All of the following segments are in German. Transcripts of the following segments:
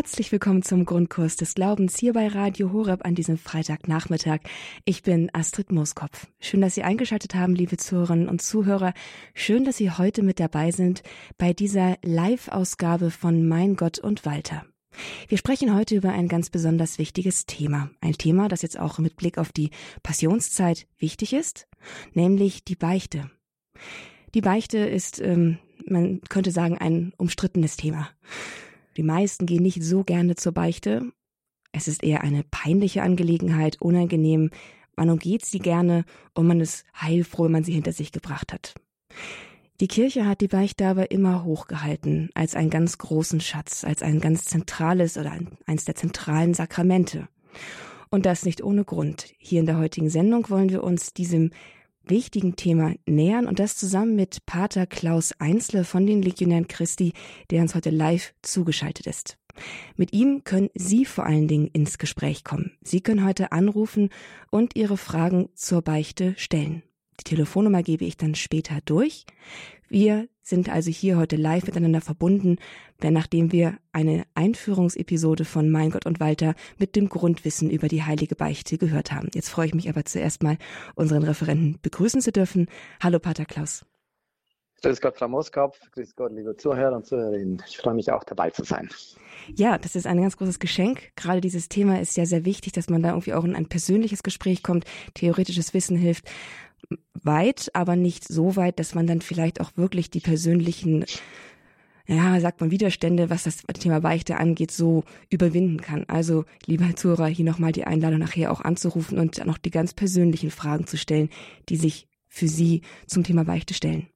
Herzlich willkommen zum Grundkurs des Glaubens hier bei Radio Horeb an diesem Freitagnachmittag. Ich bin Astrid Mooskopf. Schön, dass Sie eingeschaltet haben, liebe Zuhörerinnen und Zuhörer. Schön, dass Sie heute mit dabei sind bei dieser Live-Ausgabe von Mein Gott und Walter. Wir sprechen heute über ein ganz besonders wichtiges Thema. Ein Thema, das jetzt auch mit Blick auf die Passionszeit wichtig ist, nämlich die Beichte. Die Beichte ist, ähm, man könnte sagen, ein umstrittenes Thema. Die meisten gehen nicht so gerne zur Beichte. Es ist eher eine peinliche Angelegenheit, unangenehm. Man umgeht sie gerne und man ist heilfroh, wenn man sie hinter sich gebracht hat. Die Kirche hat die Beichte aber immer hochgehalten als einen ganz großen Schatz, als ein ganz zentrales oder eins der zentralen Sakramente. Und das nicht ohne Grund. Hier in der heutigen Sendung wollen wir uns diesem wichtigen Thema nähern und das zusammen mit Pater Klaus Einzle von den Legionären Christi, der uns heute live zugeschaltet ist. Mit ihm können Sie vor allen Dingen ins Gespräch kommen. Sie können heute anrufen und Ihre Fragen zur Beichte stellen. Die Telefonnummer gebe ich dann später durch. Wir sind also hier heute live miteinander verbunden, nachdem wir eine Einführungsepisode von Mein Gott und Walter mit dem Grundwissen über die heilige Beichte gehört haben. Jetzt freue ich mich aber zuerst mal, unseren Referenten begrüßen zu dürfen. Hallo, Pater Klaus. Grüß Gott, Frau Moskopf. Grüß Gott, liebe Zuhörer und Zuhörerinnen. Ich freue mich auch dabei zu sein. Ja, das ist ein ganz großes Geschenk. Gerade dieses Thema ist ja sehr wichtig, dass man da irgendwie auch in ein persönliches Gespräch kommt. Theoretisches Wissen hilft weit, aber nicht so weit, dass man dann vielleicht auch wirklich die persönlichen, ja, sagt man, Widerstände, was das Thema Beichte angeht, so überwinden kann. Also, lieber Zuhörer, hier nochmal die Einladung nachher auch anzurufen und noch die ganz persönlichen Fragen zu stellen, die sich für Sie zum Thema Beichte stellen.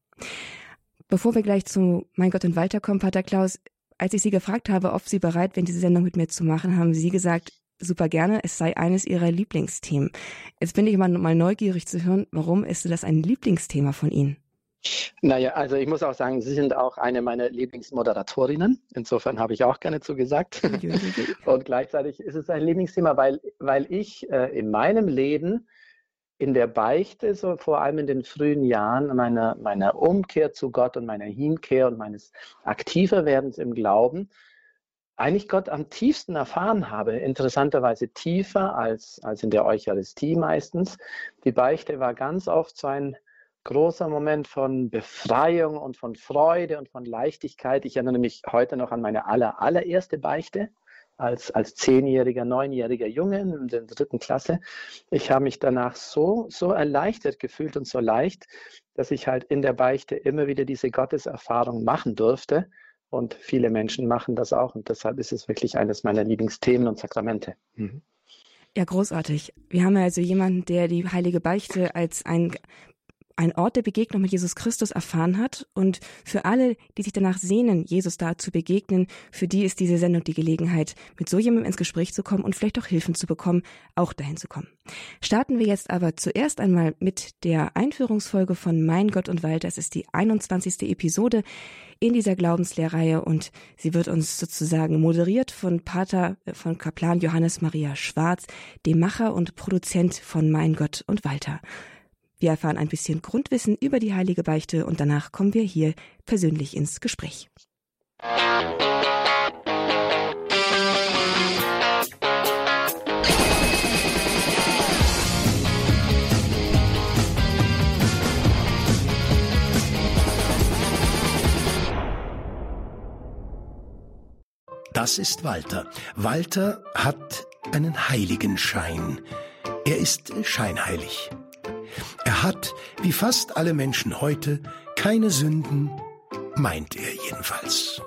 Bevor wir gleich zu Mein Gott und Walter kommen, Pater Klaus, als ich Sie gefragt habe, ob Sie bereit wären, diese Sendung mit mir zu machen, haben Sie gesagt, super gerne, es sei eines ihrer Lieblingsthemen. Jetzt bin ich immer mal neugierig zu hören, warum ist das ein Lieblingsthema von Ihnen? Naja, also ich muss auch sagen, Sie sind auch eine meiner Lieblingsmoderatorinnen. Insofern habe ich auch gerne zugesagt. Und gleichzeitig ist es ein Lieblingsthema, weil, weil ich äh, in meinem Leben in der Beichte, so vor allem in den frühen Jahren meiner, meiner Umkehr zu Gott und meiner Hinkehr und meines aktiver Werdens im Glauben, eigentlich Gott am tiefsten erfahren habe, interessanterweise tiefer als, als in der Eucharistie meistens. Die Beichte war ganz oft so ein großer Moment von Befreiung und von Freude und von Leichtigkeit. Ich erinnere mich heute noch an meine aller, allererste Beichte als, als zehnjähriger, neunjähriger Junge in der dritten Klasse. Ich habe mich danach so, so erleichtert gefühlt und so leicht, dass ich halt in der Beichte immer wieder diese Gotteserfahrung machen durfte und viele Menschen machen das auch. Und deshalb ist es wirklich eines meiner Lieblingsthemen und Sakramente. Mhm. Ja, großartig. Wir haben ja also jemanden, der die heilige Beichte als ein ein Ort der Begegnung mit Jesus Christus erfahren hat. Und für alle, die sich danach sehnen, Jesus da zu begegnen, für die ist diese Sendung die Gelegenheit, mit so jemandem ins Gespräch zu kommen und vielleicht auch Hilfen zu bekommen, auch dahin zu kommen. Starten wir jetzt aber zuerst einmal mit der Einführungsfolge von Mein Gott und Walter. Es ist die 21. Episode in dieser Glaubenslehrreihe und sie wird uns sozusagen moderiert von Pater, äh, von Kaplan Johannes Maria Schwarz, dem Macher und Produzent von Mein Gott und Walter. Wir erfahren ein bisschen Grundwissen über die heilige Beichte und danach kommen wir hier persönlich ins Gespräch. Das ist Walter. Walter hat einen Heiligenschein. Er ist scheinheilig. Er hat, wie fast alle Menschen heute, keine Sünden, meint er jedenfalls.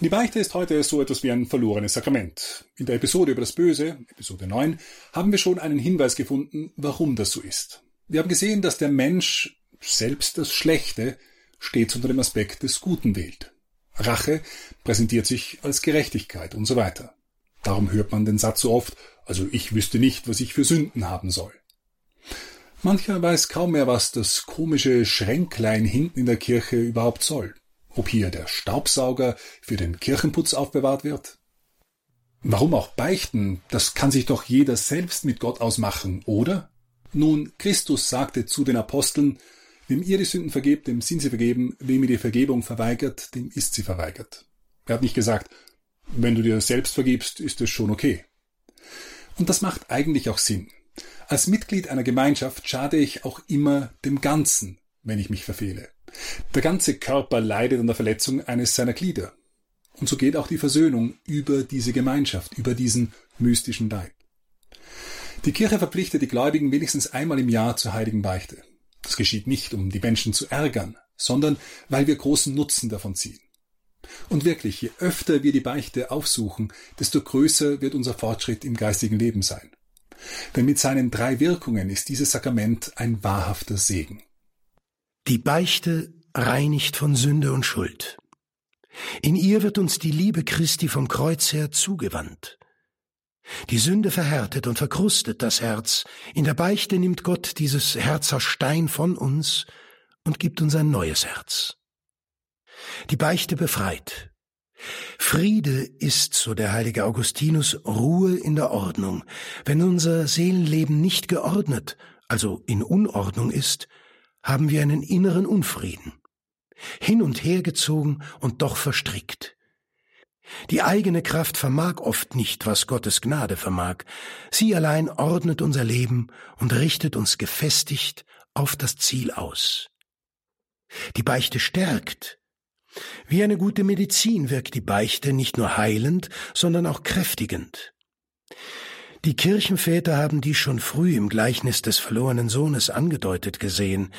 Die Beichte ist heute so etwas wie ein verlorenes Sakrament. In der Episode über das Böse, Episode 9, haben wir schon einen Hinweis gefunden, warum das so ist. Wir haben gesehen, dass der Mensch selbst das Schlechte stets unter dem Aspekt des Guten wählt. Rache präsentiert sich als Gerechtigkeit und so weiter. Darum hört man den Satz so oft, also ich wüsste nicht, was ich für Sünden haben soll. Mancher weiß kaum mehr, was das komische Schränklein hinten in der Kirche überhaupt soll. Ob hier der Staubsauger für den Kirchenputz aufbewahrt wird? Warum auch beichten? Das kann sich doch jeder selbst mit Gott ausmachen, oder? Nun, Christus sagte zu den Aposteln, Wem ihr die Sünden vergebt, dem sind sie vergeben, wem ihr die Vergebung verweigert, dem ist sie verweigert. Er hat nicht gesagt, Wenn du dir selbst vergibst, ist es schon okay. Und das macht eigentlich auch Sinn. Als Mitglied einer Gemeinschaft schade ich auch immer dem Ganzen, wenn ich mich verfehle. Der ganze Körper leidet an der Verletzung eines seiner Glieder. Und so geht auch die Versöhnung über diese Gemeinschaft, über diesen mystischen Leib. Die Kirche verpflichtet die Gläubigen wenigstens einmal im Jahr zur heiligen Beichte. Das geschieht nicht, um die Menschen zu ärgern, sondern weil wir großen Nutzen davon ziehen. Und wirklich, je öfter wir die Beichte aufsuchen, desto größer wird unser Fortschritt im geistigen Leben sein. Denn mit seinen drei Wirkungen ist dieses Sakrament ein wahrhafter Segen. Die Beichte reinigt von Sünde und Schuld. In ihr wird uns die Liebe Christi vom Kreuz her zugewandt. Die Sünde verhärtet und verkrustet das Herz. In der Beichte nimmt Gott dieses Herz aus Stein von uns und gibt uns ein neues Herz. Die Beichte befreit. Friede ist, so der heilige Augustinus, Ruhe in der Ordnung. Wenn unser Seelenleben nicht geordnet, also in Unordnung ist, haben wir einen inneren Unfrieden. Hin und her gezogen und doch verstrickt. Die eigene Kraft vermag oft nicht, was Gottes Gnade vermag. Sie allein ordnet unser Leben und richtet uns gefestigt auf das Ziel aus. Die Beichte stärkt. Wie eine gute Medizin wirkt die Beichte nicht nur heilend, sondern auch kräftigend. Die Kirchenväter haben dies schon früh im Gleichnis des verlorenen Sohnes angedeutet gesehen.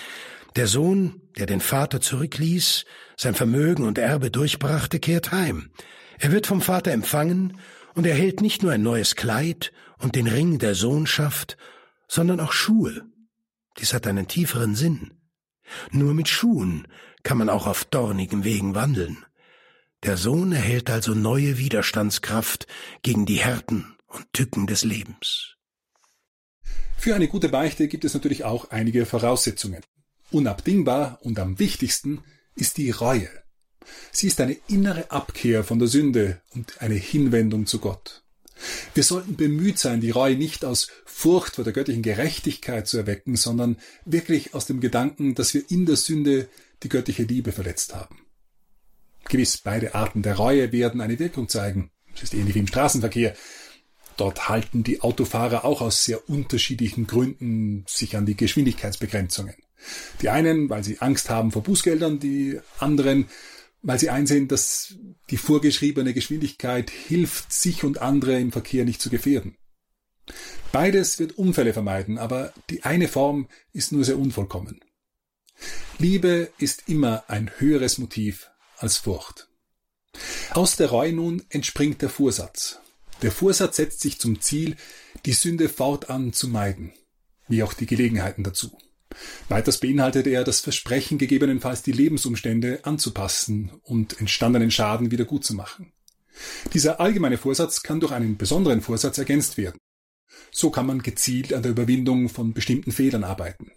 Der Sohn, der den Vater zurückließ, sein Vermögen und Erbe durchbrachte, kehrt heim. Er wird vom Vater empfangen und erhält nicht nur ein neues Kleid und den Ring der Sohnschaft, sondern auch Schuhe. Dies hat einen tieferen Sinn. Nur mit Schuhen kann man auch auf dornigen Wegen wandeln. Der Sohn erhält also neue Widerstandskraft gegen die Härten und Tücken des Lebens. Für eine gute Beichte gibt es natürlich auch einige Voraussetzungen. Unabdingbar und am wichtigsten ist die Reue. Sie ist eine innere Abkehr von der Sünde und eine Hinwendung zu Gott. Wir sollten bemüht sein, die Reue nicht aus Furcht vor der göttlichen Gerechtigkeit zu erwecken, sondern wirklich aus dem Gedanken, dass wir in der Sünde die göttliche Liebe verletzt haben. Gewiss, beide Arten der Reue werden eine Wirkung zeigen. Es ist ähnlich wie im Straßenverkehr. Dort halten die Autofahrer auch aus sehr unterschiedlichen Gründen sich an die Geschwindigkeitsbegrenzungen. Die einen, weil sie Angst haben vor Bußgeldern, die anderen, weil sie einsehen, dass die vorgeschriebene Geschwindigkeit hilft, sich und andere im Verkehr nicht zu gefährden. Beides wird Unfälle vermeiden, aber die eine Form ist nur sehr unvollkommen. Liebe ist immer ein höheres Motiv als Furcht. Aus der Reue nun entspringt der Vorsatz. Der Vorsatz setzt sich zum Ziel, die Sünde fortan zu meiden, wie auch die Gelegenheiten dazu. Weiters beinhaltet er das Versprechen, gegebenenfalls die Lebensumstände anzupassen und entstandenen Schaden wieder gut. Dieser allgemeine Vorsatz kann durch einen besonderen Vorsatz ergänzt werden. So kann man gezielt an der Überwindung von bestimmten Fehlern arbeiten.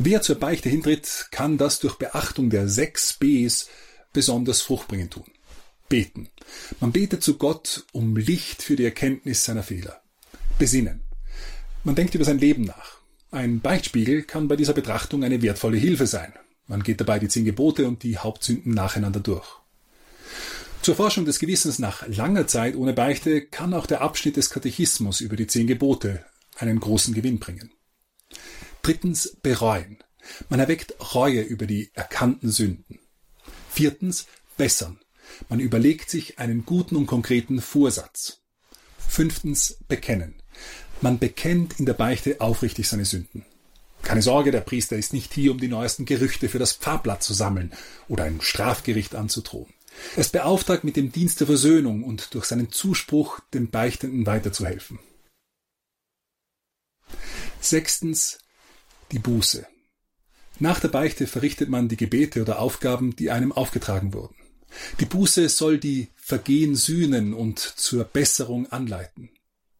Wer zur Beichte hintritt, kann das durch Beachtung der sechs Bs besonders fruchtbringend tun. Beten. Man betet zu Gott um Licht für die Erkenntnis seiner Fehler. Besinnen. Man denkt über sein Leben nach. Ein Beichtspiegel kann bei dieser Betrachtung eine wertvolle Hilfe sein. Man geht dabei die zehn Gebote und die Hauptsünden nacheinander durch. Zur Forschung des Gewissens nach langer Zeit ohne Beichte kann auch der Abschnitt des Katechismus über die zehn Gebote einen großen Gewinn bringen. Drittens bereuen. Man erweckt Reue über die erkannten Sünden. Viertens bessern. Man überlegt sich einen guten und konkreten Vorsatz. Fünftens bekennen. Man bekennt in der Beichte aufrichtig seine Sünden. Keine Sorge, der Priester ist nicht hier, um die neuesten Gerüchte für das Pfarrblatt zu sammeln oder ein Strafgericht anzudrohen. Er ist beauftragt mit dem Dienst der Versöhnung und durch seinen Zuspruch dem Beichtenden weiterzuhelfen. Sechstens die Buße. Nach der Beichte verrichtet man die Gebete oder Aufgaben, die einem aufgetragen wurden. Die Buße soll die Vergehen sühnen und zur Besserung anleiten.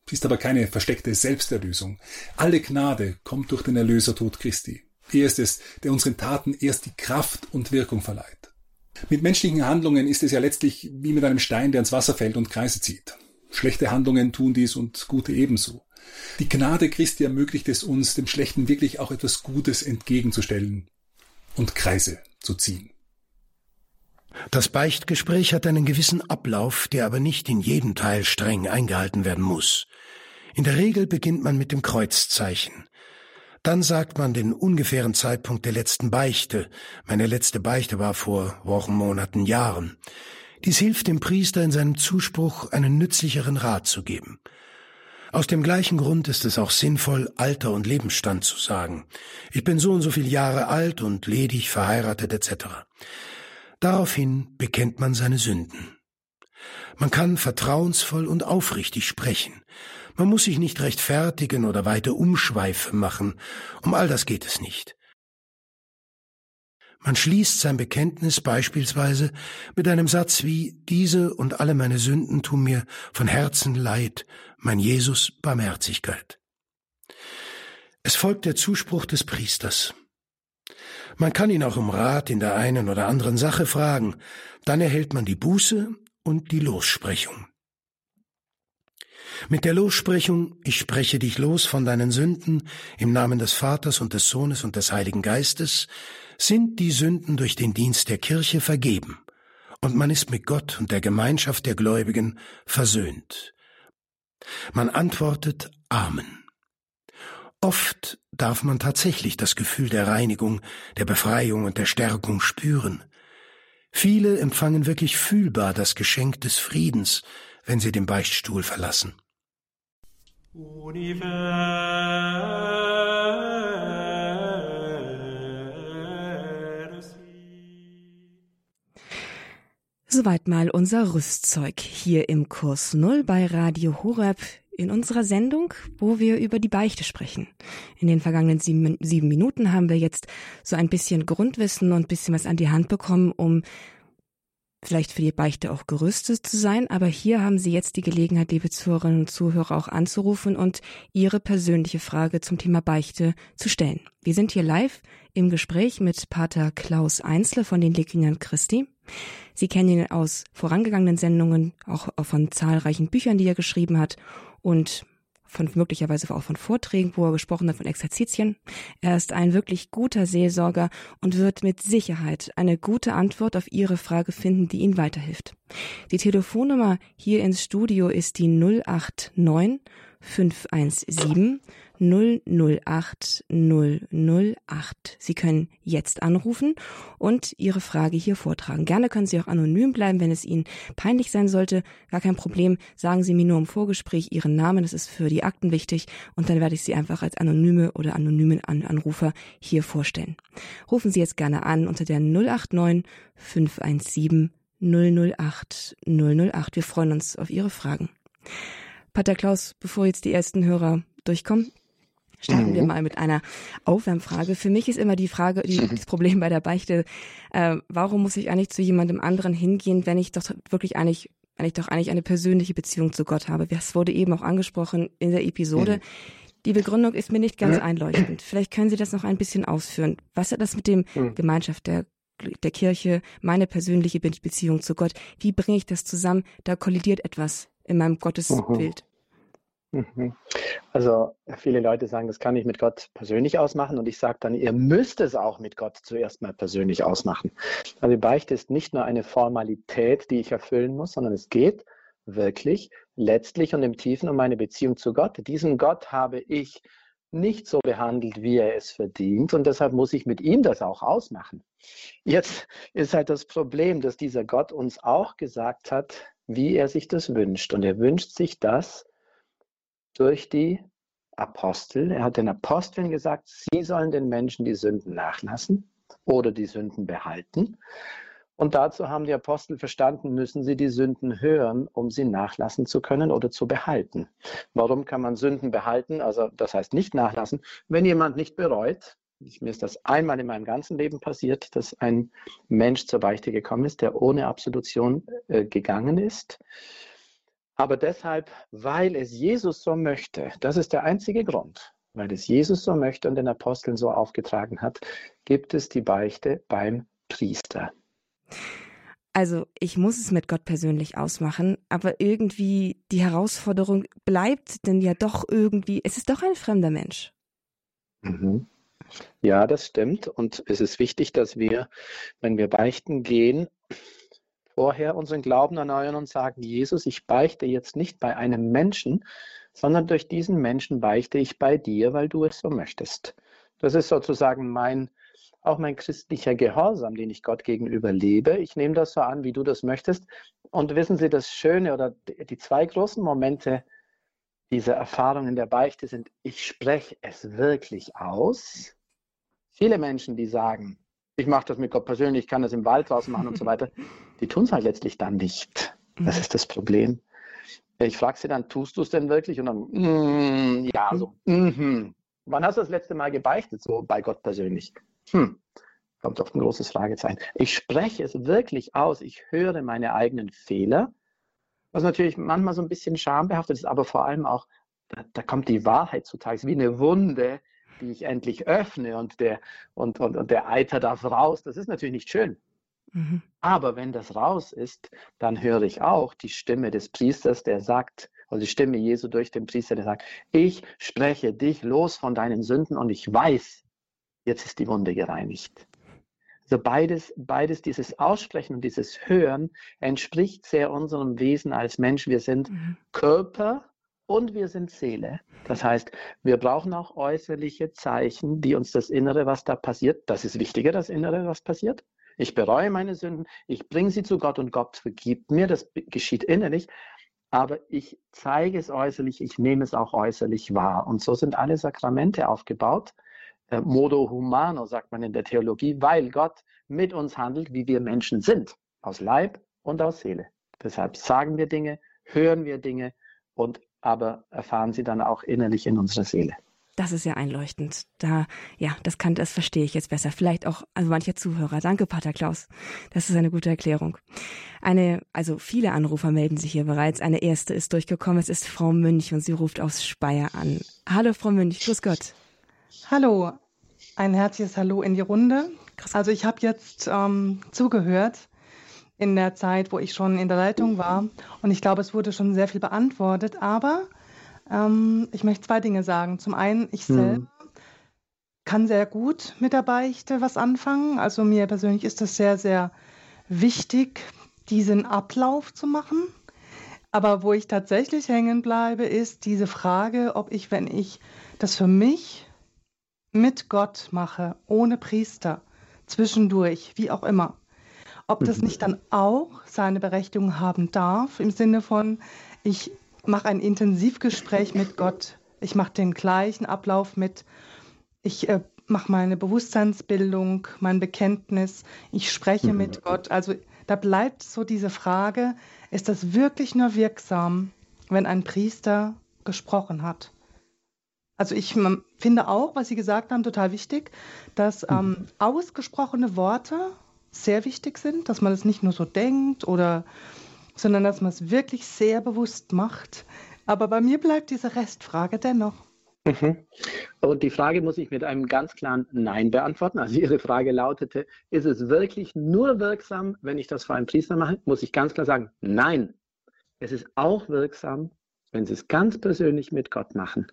Sie ist aber keine versteckte Selbsterlösung. Alle Gnade kommt durch den Erlösertod Christi. Er ist es, der unseren Taten erst die Kraft und Wirkung verleiht. Mit menschlichen Handlungen ist es ja letztlich wie mit einem Stein, der ins Wasser fällt und Kreise zieht. Schlechte Handlungen tun dies und gute ebenso. Die Gnade Christi ermöglicht es uns, dem Schlechten wirklich auch etwas Gutes entgegenzustellen und Kreise zu ziehen. Das Beichtgespräch hat einen gewissen Ablauf, der aber nicht in jedem Teil streng eingehalten werden muss. In der Regel beginnt man mit dem Kreuzzeichen. Dann sagt man den ungefähren Zeitpunkt der letzten Beichte. Meine letzte Beichte war vor Wochen, Monaten, Jahren. Dies hilft dem Priester in seinem Zuspruch einen nützlicheren Rat zu geben. Aus dem gleichen Grund ist es auch sinnvoll, Alter und Lebensstand zu sagen. Ich bin so und so viele Jahre alt und ledig, verheiratet etc. Daraufhin bekennt man seine Sünden. Man kann vertrauensvoll und aufrichtig sprechen. Man muss sich nicht rechtfertigen oder weite Umschweife machen. Um all das geht es nicht. Man schließt sein Bekenntnis beispielsweise mit einem Satz wie Diese und alle meine Sünden tun mir von Herzen leid, mein Jesus Barmherzigkeit. Es folgt der Zuspruch des Priesters. Man kann ihn auch um Rat in der einen oder anderen Sache fragen, dann erhält man die Buße und die Lossprechung. Mit der Lossprechung, ich spreche dich los von deinen Sünden im Namen des Vaters und des Sohnes und des Heiligen Geistes, sind die Sünden durch den Dienst der Kirche vergeben, und man ist mit Gott und der Gemeinschaft der Gläubigen versöhnt. Man antwortet Amen. Oft darf man tatsächlich das Gefühl der Reinigung, der Befreiung und der Stärkung spüren. Viele empfangen wirklich fühlbar das Geschenk des Friedens, wenn sie den Beichtstuhl verlassen. Universe. Soweit mal unser Rüstzeug hier im Kurs Null bei Radio Horeb in unserer Sendung, wo wir über die Beichte sprechen. In den vergangenen sieben, sieben Minuten haben wir jetzt so ein bisschen Grundwissen und bisschen was an die Hand bekommen, um vielleicht für die Beichte auch gerüstet zu sein, aber hier haben Sie jetzt die Gelegenheit, liebe Zuhörerinnen und Zuhörer, auch anzurufen und Ihre persönliche Frage zum Thema Beichte zu stellen. Wir sind hier live im Gespräch mit Pater Klaus Einzle von den Legionären Christi. Sie kennen ihn aus vorangegangenen Sendungen, auch von zahlreichen Büchern, die er geschrieben hat und von möglicherweise auch von Vorträgen, wo er gesprochen hat von Exerzitien. Er ist ein wirklich guter Seelsorger und wird mit Sicherheit eine gute Antwort auf Ihre Frage finden, die Ihnen weiterhilft. Die Telefonnummer hier ins Studio ist die 089 517 008 008. Sie können jetzt anrufen und Ihre Frage hier vortragen. Gerne können Sie auch anonym bleiben, wenn es Ihnen peinlich sein sollte. Gar kein Problem. Sagen Sie mir nur im Vorgespräch Ihren Namen. Das ist für die Akten wichtig. Und dann werde ich Sie einfach als anonyme oder anonymen Anrufer hier vorstellen. Rufen Sie jetzt gerne an unter der 089 517 008 008. Wir freuen uns auf Ihre Fragen. Pater Klaus, bevor jetzt die ersten Hörer durchkommen, Starten mhm. wir mal mit einer Aufwärmfrage. Für mich ist immer die Frage, die, das Problem bei der Beichte, äh, warum muss ich eigentlich zu jemandem anderen hingehen, wenn ich doch wirklich eigentlich, wenn ich doch eigentlich eine persönliche Beziehung zu Gott habe? Das wurde eben auch angesprochen in der Episode. Mhm. Die Begründung ist mir nicht ganz einleuchtend. Vielleicht können Sie das noch ein bisschen ausführen. Was hat das mit dem mhm. Gemeinschaft der der Kirche, meine persönliche Beziehung zu Gott. Wie bringe ich das zusammen? Da kollidiert etwas in meinem Gottesbild. Mhm. Also viele Leute sagen, das kann ich mit Gott persönlich ausmachen und ich sage dann, ihr müsst es auch mit Gott zuerst mal persönlich ausmachen. Also Beichte ist nicht nur eine Formalität, die ich erfüllen muss, sondern es geht wirklich letztlich und im Tiefen um meine Beziehung zu Gott. Diesen Gott habe ich nicht so behandelt, wie er es verdient und deshalb muss ich mit ihm das auch ausmachen. Jetzt ist halt das Problem, dass dieser Gott uns auch gesagt hat, wie er sich das wünscht und er wünscht sich das, durch die Apostel. Er hat den Aposteln gesagt, sie sollen den Menschen die Sünden nachlassen oder die Sünden behalten. Und dazu haben die Apostel verstanden, müssen sie die Sünden hören, um sie nachlassen zu können oder zu behalten. Warum kann man Sünden behalten? Also das heißt nicht nachlassen. Wenn jemand nicht bereut, mir ist das einmal in meinem ganzen Leben passiert, dass ein Mensch zur Beichte gekommen ist, der ohne Absolution äh, gegangen ist aber deshalb, weil es Jesus so möchte, das ist der einzige Grund, weil es Jesus so möchte und den Aposteln so aufgetragen hat, gibt es die Beichte beim Priester. Also ich muss es mit Gott persönlich ausmachen, aber irgendwie die Herausforderung bleibt denn ja doch irgendwie, es ist doch ein fremder Mensch. Mhm. Ja, das stimmt. Und es ist wichtig, dass wir, wenn wir beichten gehen, vorher unseren Glauben erneuern und sagen, Jesus, ich beichte jetzt nicht bei einem Menschen, sondern durch diesen Menschen beichte ich bei dir, weil du es so möchtest. Das ist sozusagen mein, auch mein christlicher Gehorsam, den ich Gott gegenüber lebe. Ich nehme das so an, wie du das möchtest. Und wissen Sie, das Schöne oder die zwei großen Momente dieser Erfahrung in der Beichte sind, ich spreche es wirklich aus. Viele Menschen, die sagen, ich mache das mit Gott persönlich, ich kann das im Wald draußen machen und so weiter, die tun es halt letztlich dann nicht. Das mhm. ist das Problem. Ich frage sie dann, tust du es denn wirklich? Und dann, mm, ja, so, mm, Wann hast du das letzte Mal gebeichtet, so bei Gott persönlich? Hm, kommt auf ein großes Fragezeichen. Ich spreche es wirklich aus. Ich höre meine eigenen Fehler, was natürlich manchmal so ein bisschen schambehaftet ist, aber vor allem auch, da, da kommt die Wahrheit zutage. Es ist wie eine Wunde, die ich endlich öffne und der, und, und, und der Eiter darf raus. Das ist natürlich nicht schön. Mhm. Aber wenn das raus ist, dann höre ich auch die Stimme des Priesters, der sagt, oder die Stimme Jesu durch den Priester, der sagt, ich spreche dich los von deinen Sünden und ich weiß, jetzt ist die Wunde gereinigt. Also beides, beides, dieses Aussprechen und dieses Hören entspricht sehr unserem Wesen als Mensch. Wir sind mhm. Körper und wir sind Seele. Das heißt, wir brauchen auch äußerliche Zeichen, die uns das Innere, was da passiert, das ist wichtiger, das Innere, was passiert. Ich bereue meine Sünden, ich bringe sie zu Gott und Gott vergibt mir, das geschieht innerlich aber ich zeige es äußerlich, ich nehme es auch äußerlich wahr. Und so sind alle Sakramente aufgebaut. Äh, modo humano sagt man in der Theologie, weil Gott mit uns handelt, wie wir Menschen sind, aus Leib und aus Seele. Deshalb sagen wir Dinge, hören wir Dinge und aber erfahren sie dann auch innerlich in unserer Seele. Das ist ja einleuchtend. Da, ja, das kann, das verstehe ich jetzt besser. Vielleicht auch, also mancher Zuhörer. Danke, Pater Klaus. Das ist eine gute Erklärung. Eine, also viele Anrufer melden sich hier bereits. Eine erste ist durchgekommen. Es ist Frau Münch und sie ruft aus Speyer an. Hallo, Frau Münch. Grüß Gott. Hallo. Ein herzliches Hallo in die Runde. Also ich habe jetzt ähm, zugehört in der Zeit, wo ich schon in der Leitung war. Und ich glaube, es wurde schon sehr viel beantwortet. Aber ähm, ich möchte zwei Dinge sagen. Zum einen, ich hm. selber kann sehr gut mit der Beichte was anfangen. Also mir persönlich ist es sehr, sehr wichtig, diesen Ablauf zu machen. Aber wo ich tatsächlich hängen bleibe, ist diese Frage, ob ich, wenn ich das für mich mit Gott mache, ohne Priester, zwischendurch, wie auch immer, ob das mhm. nicht dann auch seine Berechtigung haben darf, im Sinne von, ich mache ein Intensivgespräch mit Gott. Ich mache den gleichen Ablauf mit. Ich äh, mache meine Bewusstseinsbildung, mein Bekenntnis. Ich spreche mhm. mit Gott. Also da bleibt so diese Frage, ist das wirklich nur wirksam, wenn ein Priester gesprochen hat? Also ich finde auch, was Sie gesagt haben, total wichtig, dass mhm. ähm, ausgesprochene Worte sehr wichtig sind, dass man es nicht nur so denkt oder sondern dass man es wirklich sehr bewusst macht. Aber bei mir bleibt diese Restfrage dennoch. Mhm. Und die Frage muss ich mit einem ganz klaren Nein beantworten. Also Ihre Frage lautete, ist es wirklich nur wirksam, wenn ich das vor einem Priester mache? Muss ich ganz klar sagen, nein. Es ist auch wirksam, wenn Sie es ganz persönlich mit Gott machen.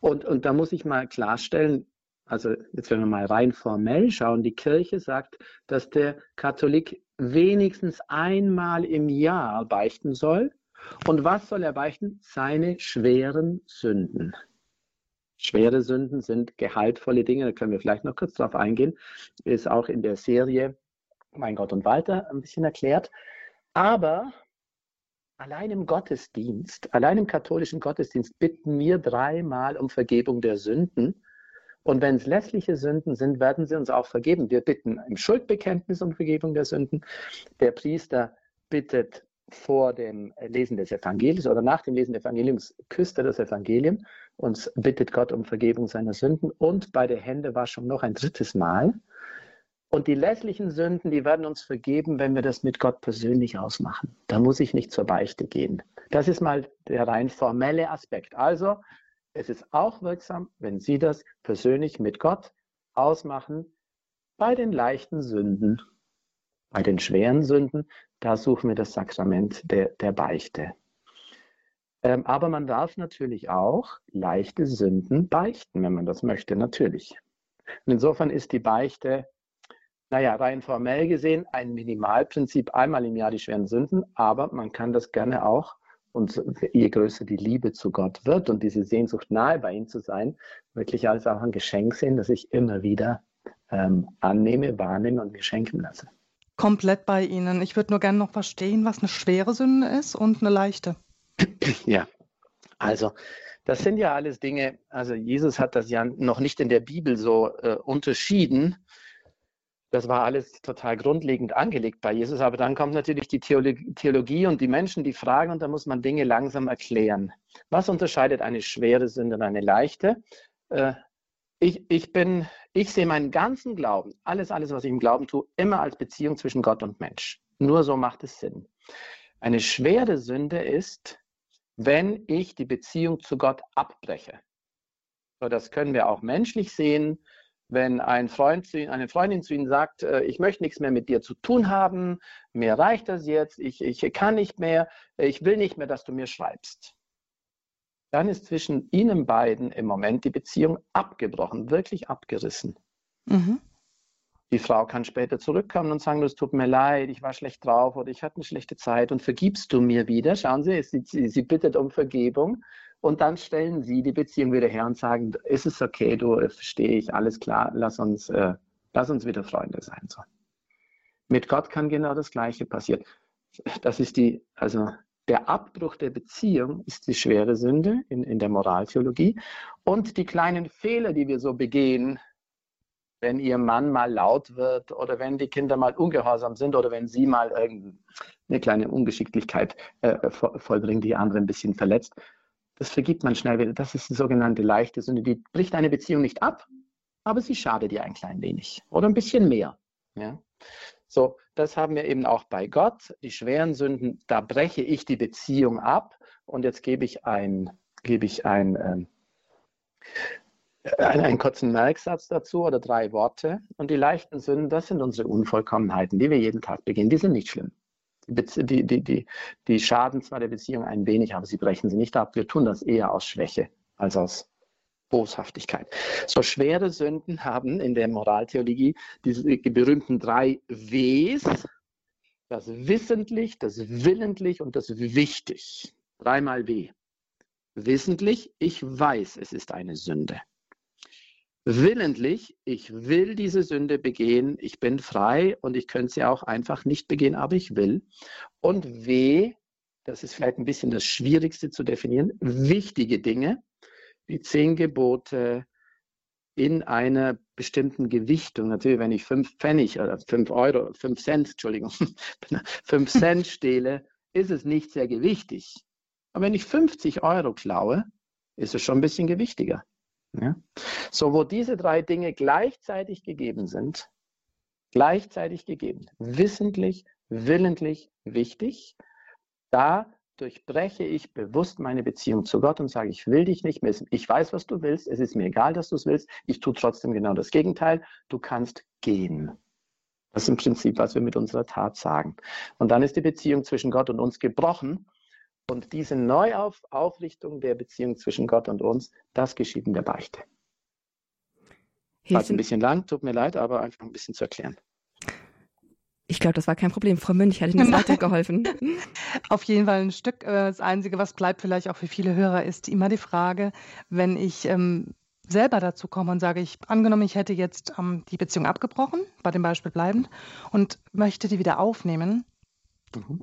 Und, und da muss ich mal klarstellen, also jetzt wenn wir mal rein formell schauen, die Kirche sagt, dass der Katholik wenigstens einmal im Jahr beichten soll. Und was soll er beichten? Seine schweren Sünden. Schwere Sünden sind gehaltvolle Dinge, da können wir vielleicht noch kurz drauf eingehen. Ist auch in der Serie Mein Gott und Walter ein bisschen erklärt. Aber allein im Gottesdienst, allein im katholischen Gottesdienst bitten wir dreimal um Vergebung der Sünden. Und wenn es lässliche Sünden sind, werden sie uns auch vergeben. Wir bitten im Schuldbekenntnis um Vergebung der Sünden. Der Priester bittet vor dem Lesen des Evangeliums oder nach dem Lesen des Evangeliums küsst er das Evangelium und bittet Gott um Vergebung seiner Sünden und bei der Händewaschung noch ein drittes Mal. Und die lässlichen Sünden, die werden uns vergeben, wenn wir das mit Gott persönlich ausmachen. Da muss ich nicht zur Beichte gehen. Das ist mal der rein formelle Aspekt. Also es ist auch wirksam, wenn Sie das persönlich mit Gott ausmachen bei den leichten Sünden. Bei den schweren Sünden, da suchen wir das Sakrament der, der Beichte. Ähm, aber man darf natürlich auch leichte Sünden beichten, wenn man das möchte, natürlich. Und insofern ist die Beichte naja, rein formell gesehen ein Minimalprinzip, einmal im Jahr die schweren Sünden, aber man kann das gerne auch, und je größer die Liebe zu Gott wird und diese Sehnsucht nahe bei ihm zu sein, wirklich als auch ein Geschenk sehen, das ich immer wieder ähm, annehme, wahrnehme und mir schenken lasse. Komplett bei Ihnen. Ich würde nur gerne noch verstehen, was eine schwere Sünde ist und eine leichte. Ja, also das sind ja alles Dinge, also Jesus hat das ja noch nicht in der Bibel so äh, unterschieden, das war alles total grundlegend angelegt bei Jesus. Aber dann kommt natürlich die Theologie und die Menschen, die fragen, und da muss man Dinge langsam erklären. Was unterscheidet eine schwere Sünde und eine leichte? Äh, ich, ich, bin, ich sehe meinen ganzen Glauben, alles, alles, was ich im Glauben tue, immer als Beziehung zwischen Gott und Mensch. Nur so macht es Sinn. Eine schwere Sünde ist, wenn ich die Beziehung zu Gott abbreche. So, das können wir auch menschlich sehen wenn ein Freund zu, eine Freundin zu Ihnen sagt, äh, ich möchte nichts mehr mit dir zu tun haben, mir reicht das jetzt, ich, ich kann nicht mehr, ich will nicht mehr, dass du mir schreibst. Dann ist zwischen Ihnen beiden im Moment die Beziehung abgebrochen, wirklich abgerissen. Mhm. Die Frau kann später zurückkommen und sagen, es tut mir leid, ich war schlecht drauf oder ich hatte eine schlechte Zeit und vergibst du mir wieder? Schauen Sie, sie, sie bittet um Vergebung und dann stellen sie die Beziehung wieder her und sagen, ist es okay, du verstehe ich, alles klar, lass uns, äh, lass uns wieder Freunde sein. So. Mit Gott kann genau das Gleiche passieren. Das ist die, also der Abbruch der Beziehung ist die schwere Sünde in, in der Moraltheologie. Und die kleinen Fehler, die wir so begehen, wenn ihr Mann mal laut wird oder wenn die Kinder mal ungehorsam sind oder wenn sie mal irgendeine kleine Ungeschicklichkeit äh, vollbringen, die andere ein bisschen verletzt, das vergibt man schnell wieder. Das ist die sogenannte leichte Sünde. Die bricht eine Beziehung nicht ab, aber sie schadet dir ein klein wenig oder ein bisschen mehr. Ja? So, das haben wir eben auch bei Gott. Die schweren Sünden, da breche ich die Beziehung ab und jetzt gebe ich ein, gebe ich ein, ähm, einen, einen kurzen Merksatz dazu oder drei Worte. Und die leichten Sünden, das sind unsere Unvollkommenheiten, die wir jeden Tag begehen. Die sind nicht schlimm die, die, die, die schaden zwar der Beziehung ein wenig, aber sie brechen sie nicht ab. Wir tun das eher aus Schwäche als aus Boshaftigkeit. So schwere Sünden haben in der Moraltheologie diese berühmten drei Ws, das wissentlich, das willentlich und das wichtig. Dreimal W. Wissentlich, ich weiß, es ist eine Sünde willentlich, ich will diese Sünde begehen, ich bin frei und ich könnte sie auch einfach nicht begehen, aber ich will. Und W, das ist vielleicht ein bisschen das Schwierigste zu definieren, wichtige Dinge, die zehn Gebote in einer bestimmten Gewichtung. Natürlich, wenn ich fünf Pfennig oder fünf Euro, fünf Cent, Entschuldigung, fünf Cent stehle, ist es nicht sehr gewichtig. Aber wenn ich 50 Euro klaue, ist es schon ein bisschen gewichtiger. Ja? So, wo diese drei Dinge gleichzeitig gegeben sind, gleichzeitig gegeben, wissentlich, willentlich, wichtig, da durchbreche ich bewusst meine Beziehung zu Gott und sage, ich will dich nicht missen. Ich weiß, was du willst. Es ist mir egal, dass du es willst. Ich tue trotzdem genau das Gegenteil. Du kannst gehen. Das ist im Prinzip, was wir mit unserer Tat sagen. Und dann ist die Beziehung zwischen Gott und uns gebrochen und diese Neuaufrichtung der Beziehung zwischen Gott und uns, das geschieht in der Beichte. War ein bisschen lang, tut mir leid, aber einfach ein bisschen zu erklären. Ich glaube, das war kein Problem. Frau Münch hat Ihnen weitergeholfen. Auf jeden Fall ein Stück. Äh, das Einzige, was bleibt vielleicht auch für viele Hörer, ist immer die Frage, wenn ich ähm, selber dazu komme und sage, ich angenommen, ich hätte jetzt ähm, die Beziehung abgebrochen, bei dem Beispiel bleibend, und möchte die wieder aufnehmen, mhm.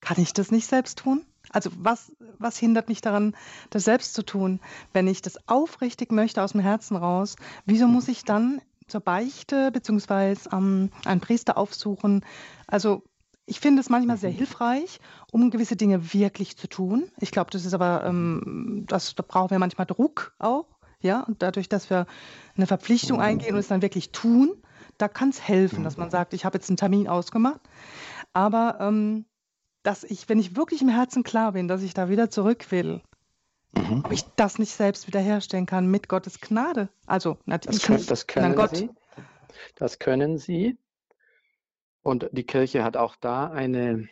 kann ich das nicht selbst tun? Also was, was hindert mich daran, das selbst zu tun? Wenn ich das aufrichtig möchte aus dem Herzen raus, wieso muss ich dann zur Beichte beziehungsweise ähm, einen Priester aufsuchen? Also ich finde es manchmal sehr mhm. hilfreich, um gewisse Dinge wirklich zu tun. Ich glaube, das ist aber, ähm, das, da brauchen wir manchmal Druck auch. Ja, und dadurch, dass wir eine Verpflichtung eingehen und es dann wirklich tun, da kann es helfen, dass man sagt, ich habe jetzt einen Termin ausgemacht. Aber ähm, dass ich, wenn ich wirklich im Herzen klar bin, dass ich da wieder zurück will, mhm. ob ich das nicht selbst wiederherstellen kann mit Gottes Gnade. Also natürlich das, kann, das können Gott. Sie. Das können Sie. Und die Kirche hat auch da eine,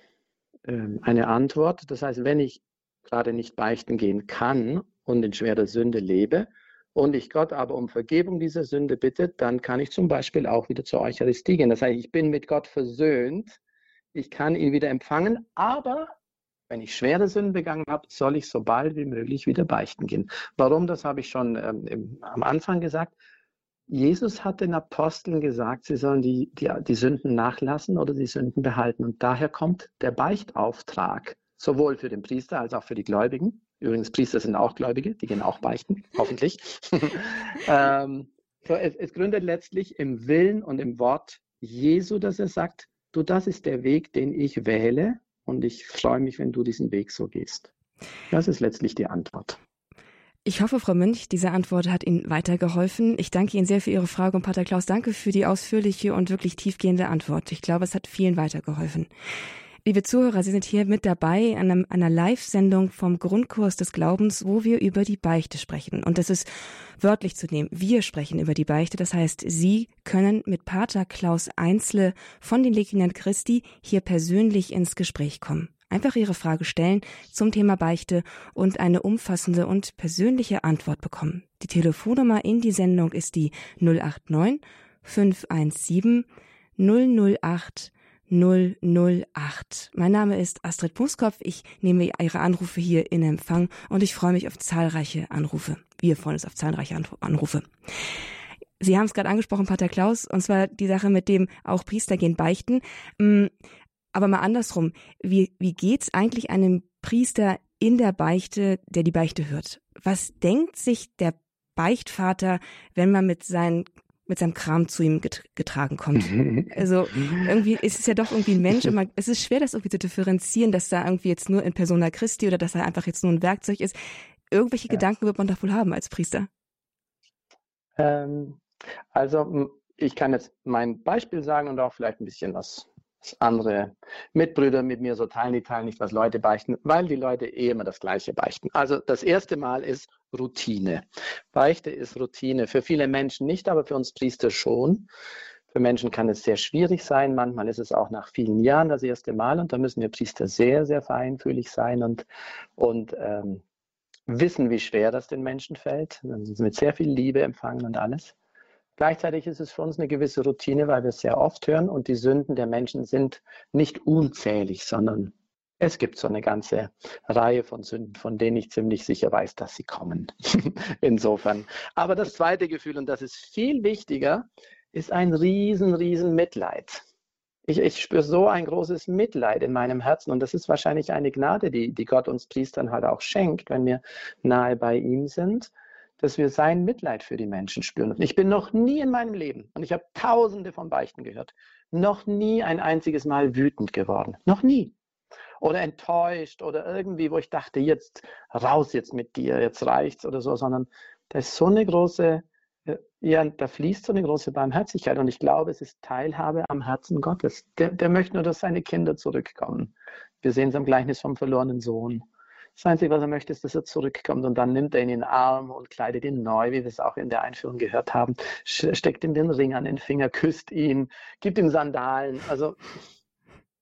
äh, eine Antwort. Das heißt, wenn ich gerade nicht beichten gehen kann und in schwerer Sünde lebe, und ich Gott aber um Vergebung dieser Sünde bitte, dann kann ich zum Beispiel auch wieder zur Eucharistie gehen. Das heißt, ich bin mit Gott versöhnt, ich kann ihn wieder empfangen, aber wenn ich schwere Sünden begangen habe, soll ich so bald wie möglich wieder beichten gehen. Warum? Das habe ich schon ähm, im, am Anfang gesagt. Jesus hat den Aposteln gesagt, sie sollen die, die, die Sünden nachlassen oder die Sünden behalten. Und daher kommt der Beichtauftrag, sowohl für den Priester als auch für die Gläubigen. Übrigens, Priester sind auch Gläubige, die gehen auch beichten, hoffentlich. ähm, so, es, es gründet letztlich im Willen und im Wort Jesu, dass er sagt, du, das ist der Weg, den ich wähle und ich freue mich, wenn du diesen Weg so gehst. Das ist letztlich die Antwort. Ich hoffe, Frau Münch, diese Antwort hat Ihnen weitergeholfen. Ich danke Ihnen sehr für Ihre Frage und Pater Klaus, danke für die ausführliche und wirklich tiefgehende Antwort. Ich glaube, es hat vielen weitergeholfen. Liebe Zuhörer, Sie sind hier mit dabei an einem, einer Live-Sendung vom Grundkurs des Glaubens, wo wir über die Beichte sprechen. Und das ist wörtlich zu nehmen. Wir sprechen über die Beichte. Das heißt, Sie können mit Pater Klaus Einzle von den Legionären Christi hier persönlich ins Gespräch kommen. Einfach Ihre Frage stellen zum Thema Beichte und eine umfassende und persönliche Antwort bekommen. Die Telefonnummer in die Sendung ist die 089 517 008 008. Mein Name ist Astrid Buskopf. Ich nehme Ihre Anrufe hier in Empfang und ich freue mich auf zahlreiche Anrufe. Wir freuen uns auf zahlreiche Anrufe. Sie haben es gerade angesprochen, Pater Klaus, und zwar die Sache mit dem auch Priester gehen beichten. Mm, aber mal andersrum, wie, wie geht's eigentlich einem Priester in der Beichte, der die Beichte hört? Was denkt sich der Beichtvater, wenn man mit seinen mit seinem Kram zu ihm getragen kommt. Also irgendwie ist es ja doch irgendwie ein Mensch und man, es ist schwer, das irgendwie zu differenzieren, dass da irgendwie jetzt nur in Persona Christi oder dass er einfach jetzt nur ein Werkzeug ist. Irgendwelche ja. Gedanken wird man doch wohl haben als Priester. Ähm, also ich kann jetzt mein Beispiel sagen und auch vielleicht ein bisschen was andere Mitbrüder mit mir so teilen, die teilen nicht, was Leute beichten, weil die Leute eh immer das Gleiche beichten. Also das erste Mal ist Routine. Beichte ist Routine. Für viele Menschen nicht, aber für uns Priester schon. Für Menschen kann es sehr schwierig sein. Manchmal ist es auch nach vielen Jahren das erste Mal und da müssen wir Priester sehr, sehr feinfühlig sein und, und ähm, wissen, wie schwer das den Menschen fällt. Mit sehr viel Liebe empfangen und alles. Gleichzeitig ist es für uns eine gewisse Routine, weil wir es sehr oft hören und die Sünden der Menschen sind nicht unzählig, sondern es gibt so eine ganze Reihe von Sünden, von denen ich ziemlich sicher weiß, dass sie kommen. Insofern. Aber das zweite Gefühl, und das ist viel wichtiger, ist ein riesen, riesen Mitleid. Ich, ich spüre so ein großes Mitleid in meinem Herzen und das ist wahrscheinlich eine Gnade, die, die Gott uns Priestern halt auch schenkt, wenn wir nahe bei ihm sind dass wir sein Mitleid für die Menschen spüren. Ich bin noch nie in meinem Leben, und ich habe tausende von Beichten gehört, noch nie ein einziges Mal wütend geworden. Noch nie. Oder enttäuscht oder irgendwie, wo ich dachte, jetzt raus jetzt mit dir, jetzt reicht's oder so, sondern da ist so eine große, äh, ja, da fließt so eine große Barmherzigkeit und ich glaube, es ist Teilhabe am Herzen Gottes. Der, der möchte nur, dass seine Kinder zurückkommen. Wir sehen es am Gleichnis vom verlorenen Sohn. Das Einzige, was er möchte, ist, dass er zurückkommt und dann nimmt er ihn in den Arm und kleidet ihn neu, wie wir es auch in der Einführung gehört haben, steckt ihm den Ring an den Finger, küsst ihn, gibt ihm Sandalen. Also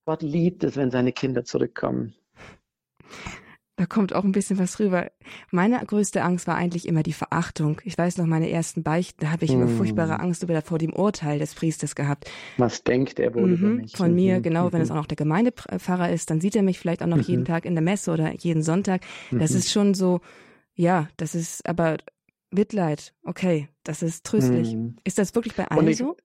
Gott liebt es, wenn seine Kinder zurückkommen. Da kommt auch ein bisschen was rüber. Meine größte Angst war eigentlich immer die Verachtung. Ich weiß noch, meine ersten Beichten, da habe ich immer mm. furchtbare Angst über vor dem Urteil des Priesters gehabt. Was denkt er wohl mhm, über mich? Von mir, mhm. genau. Mhm. Wenn es auch noch der Gemeindepfarrer ist, dann sieht er mich vielleicht auch noch mhm. jeden Tag in der Messe oder jeden Sonntag. Das mhm. ist schon so, ja, das ist aber Mitleid. Okay, das ist tröstlich. Mhm. Ist das wirklich bei allen ich, so?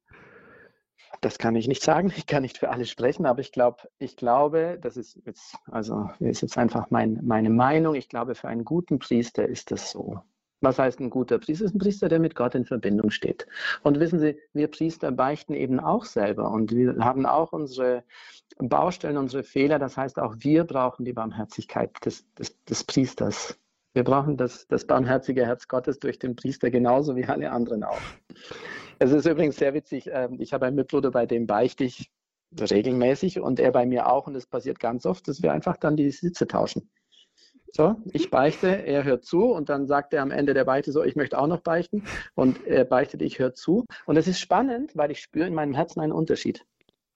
Das kann ich nicht sagen. Ich kann nicht für alle sprechen, aber ich glaube, ich glaube, das ist jetzt, also ist jetzt einfach mein, meine Meinung. Ich glaube, für einen guten Priester ist das so. Was heißt ein guter Priester? Ist ein Priester, der mit Gott in Verbindung steht. Und wissen Sie, wir Priester beichten eben auch selber und wir haben auch unsere Baustellen, unsere Fehler. Das heißt, auch wir brauchen die Barmherzigkeit des, des, des Priesters. Wir brauchen das, das barmherzige Herz Gottes durch den Priester genauso wie alle anderen auch. Es ist übrigens sehr witzig. Ähm, ich habe einen Mitbruder, bei dem beichte ich regelmäßig und er bei mir auch. Und es passiert ganz oft, dass wir einfach dann die Sitze tauschen. So, ich beichte, er hört zu und dann sagt er am Ende der Beichte so, ich möchte auch noch beichten und er beichtet, ich höre zu. Und es ist spannend, weil ich spüre in meinem Herzen einen Unterschied.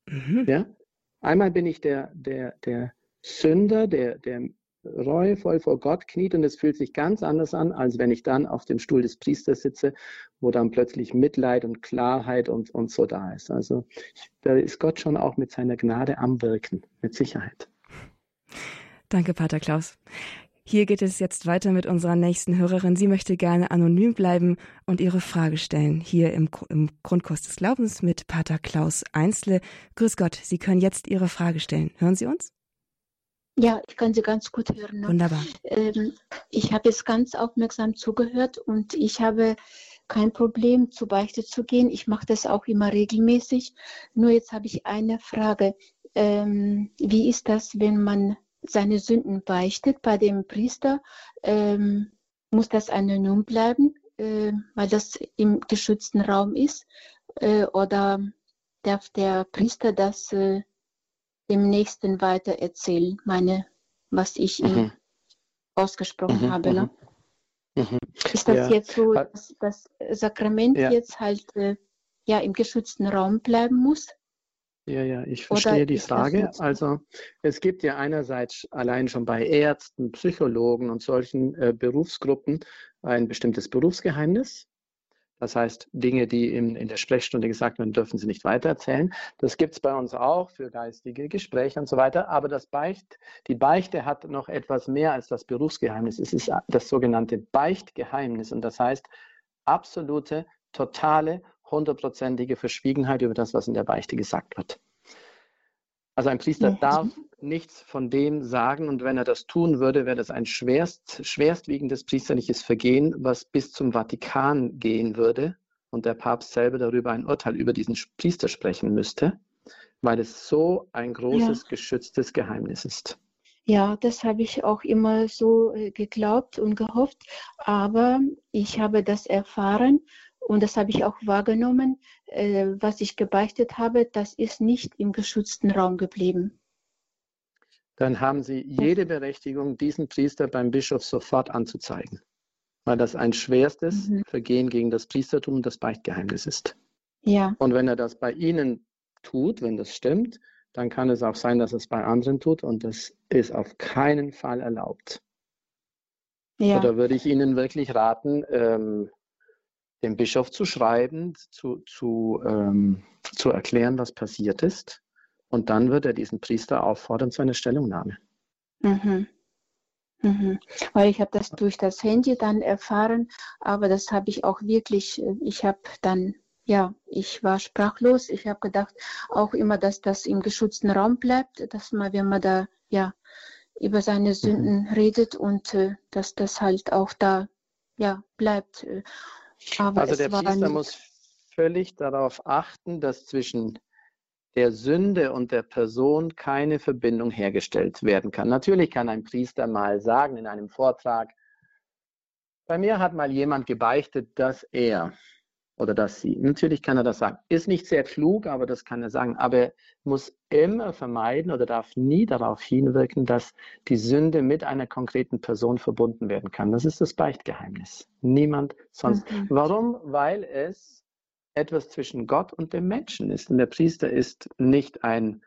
Mhm. Ja? Einmal bin ich der, der, der Sünder, der, der reuevoll vor Gott kniet und es fühlt sich ganz anders an, als wenn ich dann auf dem Stuhl des Priesters sitze, wo dann plötzlich Mitleid und Klarheit und, und so da ist. Also da ist Gott schon auch mit seiner Gnade am Wirken, mit Sicherheit. Danke, Pater Klaus. Hier geht es jetzt weiter mit unserer nächsten Hörerin. Sie möchte gerne anonym bleiben und ihre Frage stellen. Hier im, im Grundkurs des Glaubens mit Pater Klaus Einzle. Grüß Gott, Sie können jetzt Ihre Frage stellen. Hören Sie uns? Ja, ich kann Sie ganz gut hören. Ne? Wunderbar. Ähm, ich habe jetzt ganz aufmerksam zugehört und ich habe kein Problem, zu Beichte zu gehen. Ich mache das auch immer regelmäßig. Nur jetzt habe ich eine Frage. Ähm, wie ist das, wenn man seine Sünden beichtet bei dem Priester? Ähm, muss das anonym bleiben, äh, weil das im geschützten Raum ist? Äh, oder darf der Priester das äh, dem Nächsten weiter erzählen, meine, was ich ihm mhm. ausgesprochen mhm, habe. Ne? Mhm. mhm. Ist das ja. jetzt so, dass das Sakrament ja. jetzt halt äh, ja im geschützten Raum bleiben muss? Ja, ja, ich verstehe die Frage. Also es gibt ja einerseits allein schon bei Ärzten, Psychologen und solchen äh, Berufsgruppen ein bestimmtes Berufsgeheimnis. Das heißt, Dinge, die in, in der Sprechstunde gesagt werden, dürfen Sie nicht weitererzählen. Das gibt es bei uns auch für geistige Gespräche und so weiter. Aber das Beicht, die Beichte hat noch etwas mehr als das Berufsgeheimnis. Es ist das sogenannte Beichtgeheimnis. Und das heißt, absolute, totale, hundertprozentige Verschwiegenheit über das, was in der Beichte gesagt wird. Also ein Priester darf nichts von dem sagen und wenn er das tun würde, wäre das ein schwerst, schwerstwiegendes priesterliches Vergehen, was bis zum Vatikan gehen würde und der Papst selber darüber ein Urteil über diesen Priester sprechen müsste, weil es so ein großes, ja. geschütztes Geheimnis ist. Ja, das habe ich auch immer so äh, geglaubt und gehofft, aber ich habe das erfahren und das habe ich auch wahrgenommen, äh, was ich gebeichtet habe, das ist nicht im geschützten Raum geblieben dann haben Sie jede Berechtigung, diesen Priester beim Bischof sofort anzuzeigen, weil das ein schwerstes mhm. Vergehen gegen das Priestertum und das Beichtgeheimnis ist. Ja. Und wenn er das bei Ihnen tut, wenn das stimmt, dann kann es auch sein, dass es bei anderen tut und das ist auf keinen Fall erlaubt. Ja. Oder würde ich Ihnen wirklich raten, ähm, dem Bischof zu schreiben, zu, zu, ähm, zu erklären, was passiert ist und dann wird er diesen Priester auffordern zu einer Stellungnahme. Mhm. Mhm. Weil ich habe das durch das Handy dann erfahren, aber das habe ich auch wirklich, ich habe dann, ja, ich war sprachlos. Ich habe gedacht auch immer, dass das im geschützten Raum bleibt, dass man, wenn man da, ja, über seine Sünden mhm. redet und äh, dass das halt auch da, ja, bleibt. Äh, aber also der Priester muss völlig darauf achten, dass zwischen der Sünde und der Person keine Verbindung hergestellt werden kann. Natürlich kann ein Priester mal sagen in einem Vortrag, bei mir hat mal jemand gebeichtet, dass er oder dass sie. Natürlich kann er das sagen. Ist nicht sehr klug, aber das kann er sagen. Aber er muss immer vermeiden oder darf nie darauf hinwirken, dass die Sünde mit einer konkreten Person verbunden werden kann. Das ist das Beichtgeheimnis. Niemand sonst. Mhm. Warum? Weil es etwas zwischen Gott und dem Menschen ist. Und der Priester ist nicht ein,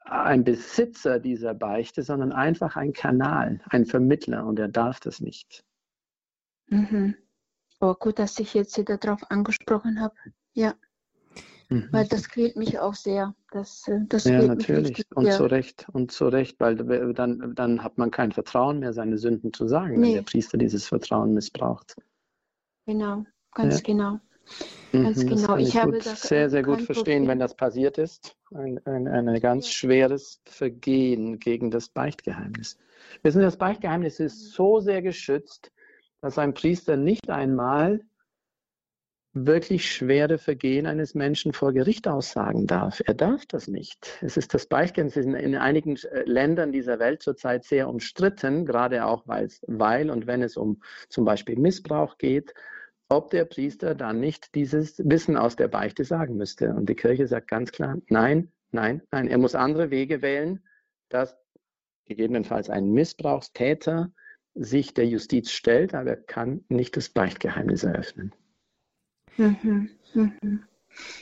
ein Besitzer dieser Beichte, sondern einfach ein Kanal, ein Vermittler und er darf das nicht. Mhm. Oh, gut, dass ich jetzt wieder darauf angesprochen habe. Ja. Mhm. Weil das quält mich auch sehr. Das, äh, das ja, natürlich. und zu Recht. Und zu Recht, weil dann, dann hat man kein Vertrauen mehr, seine Sünden zu sagen, nee. wenn der Priester dieses Vertrauen missbraucht. Genau, ganz ja. genau. Ganz mhm, genau. ich, ich habe das sehr, sehr gut verstehen, Problem. wenn das passiert ist. Ein, ein, ein ganz schweres Vergehen gegen das Beichtgeheimnis. Wissen Sie, das Beichtgeheimnis ist so sehr geschützt, dass ein Priester nicht einmal wirklich schwere Vergehen eines Menschen vor Gericht aussagen darf. Er darf das nicht. Es ist das Beichtgeheimnis in, in einigen äh, Ländern dieser Welt zurzeit sehr umstritten, gerade auch weil und wenn es um zum Beispiel Missbrauch geht ob der Priester dann nicht dieses Wissen aus der Beichte sagen müsste. Und die Kirche sagt ganz klar, nein, nein, nein, er muss andere Wege wählen, dass gegebenenfalls ein Missbrauchstäter sich der Justiz stellt, aber er kann nicht das Beichtgeheimnis eröffnen. Mhm, mhm.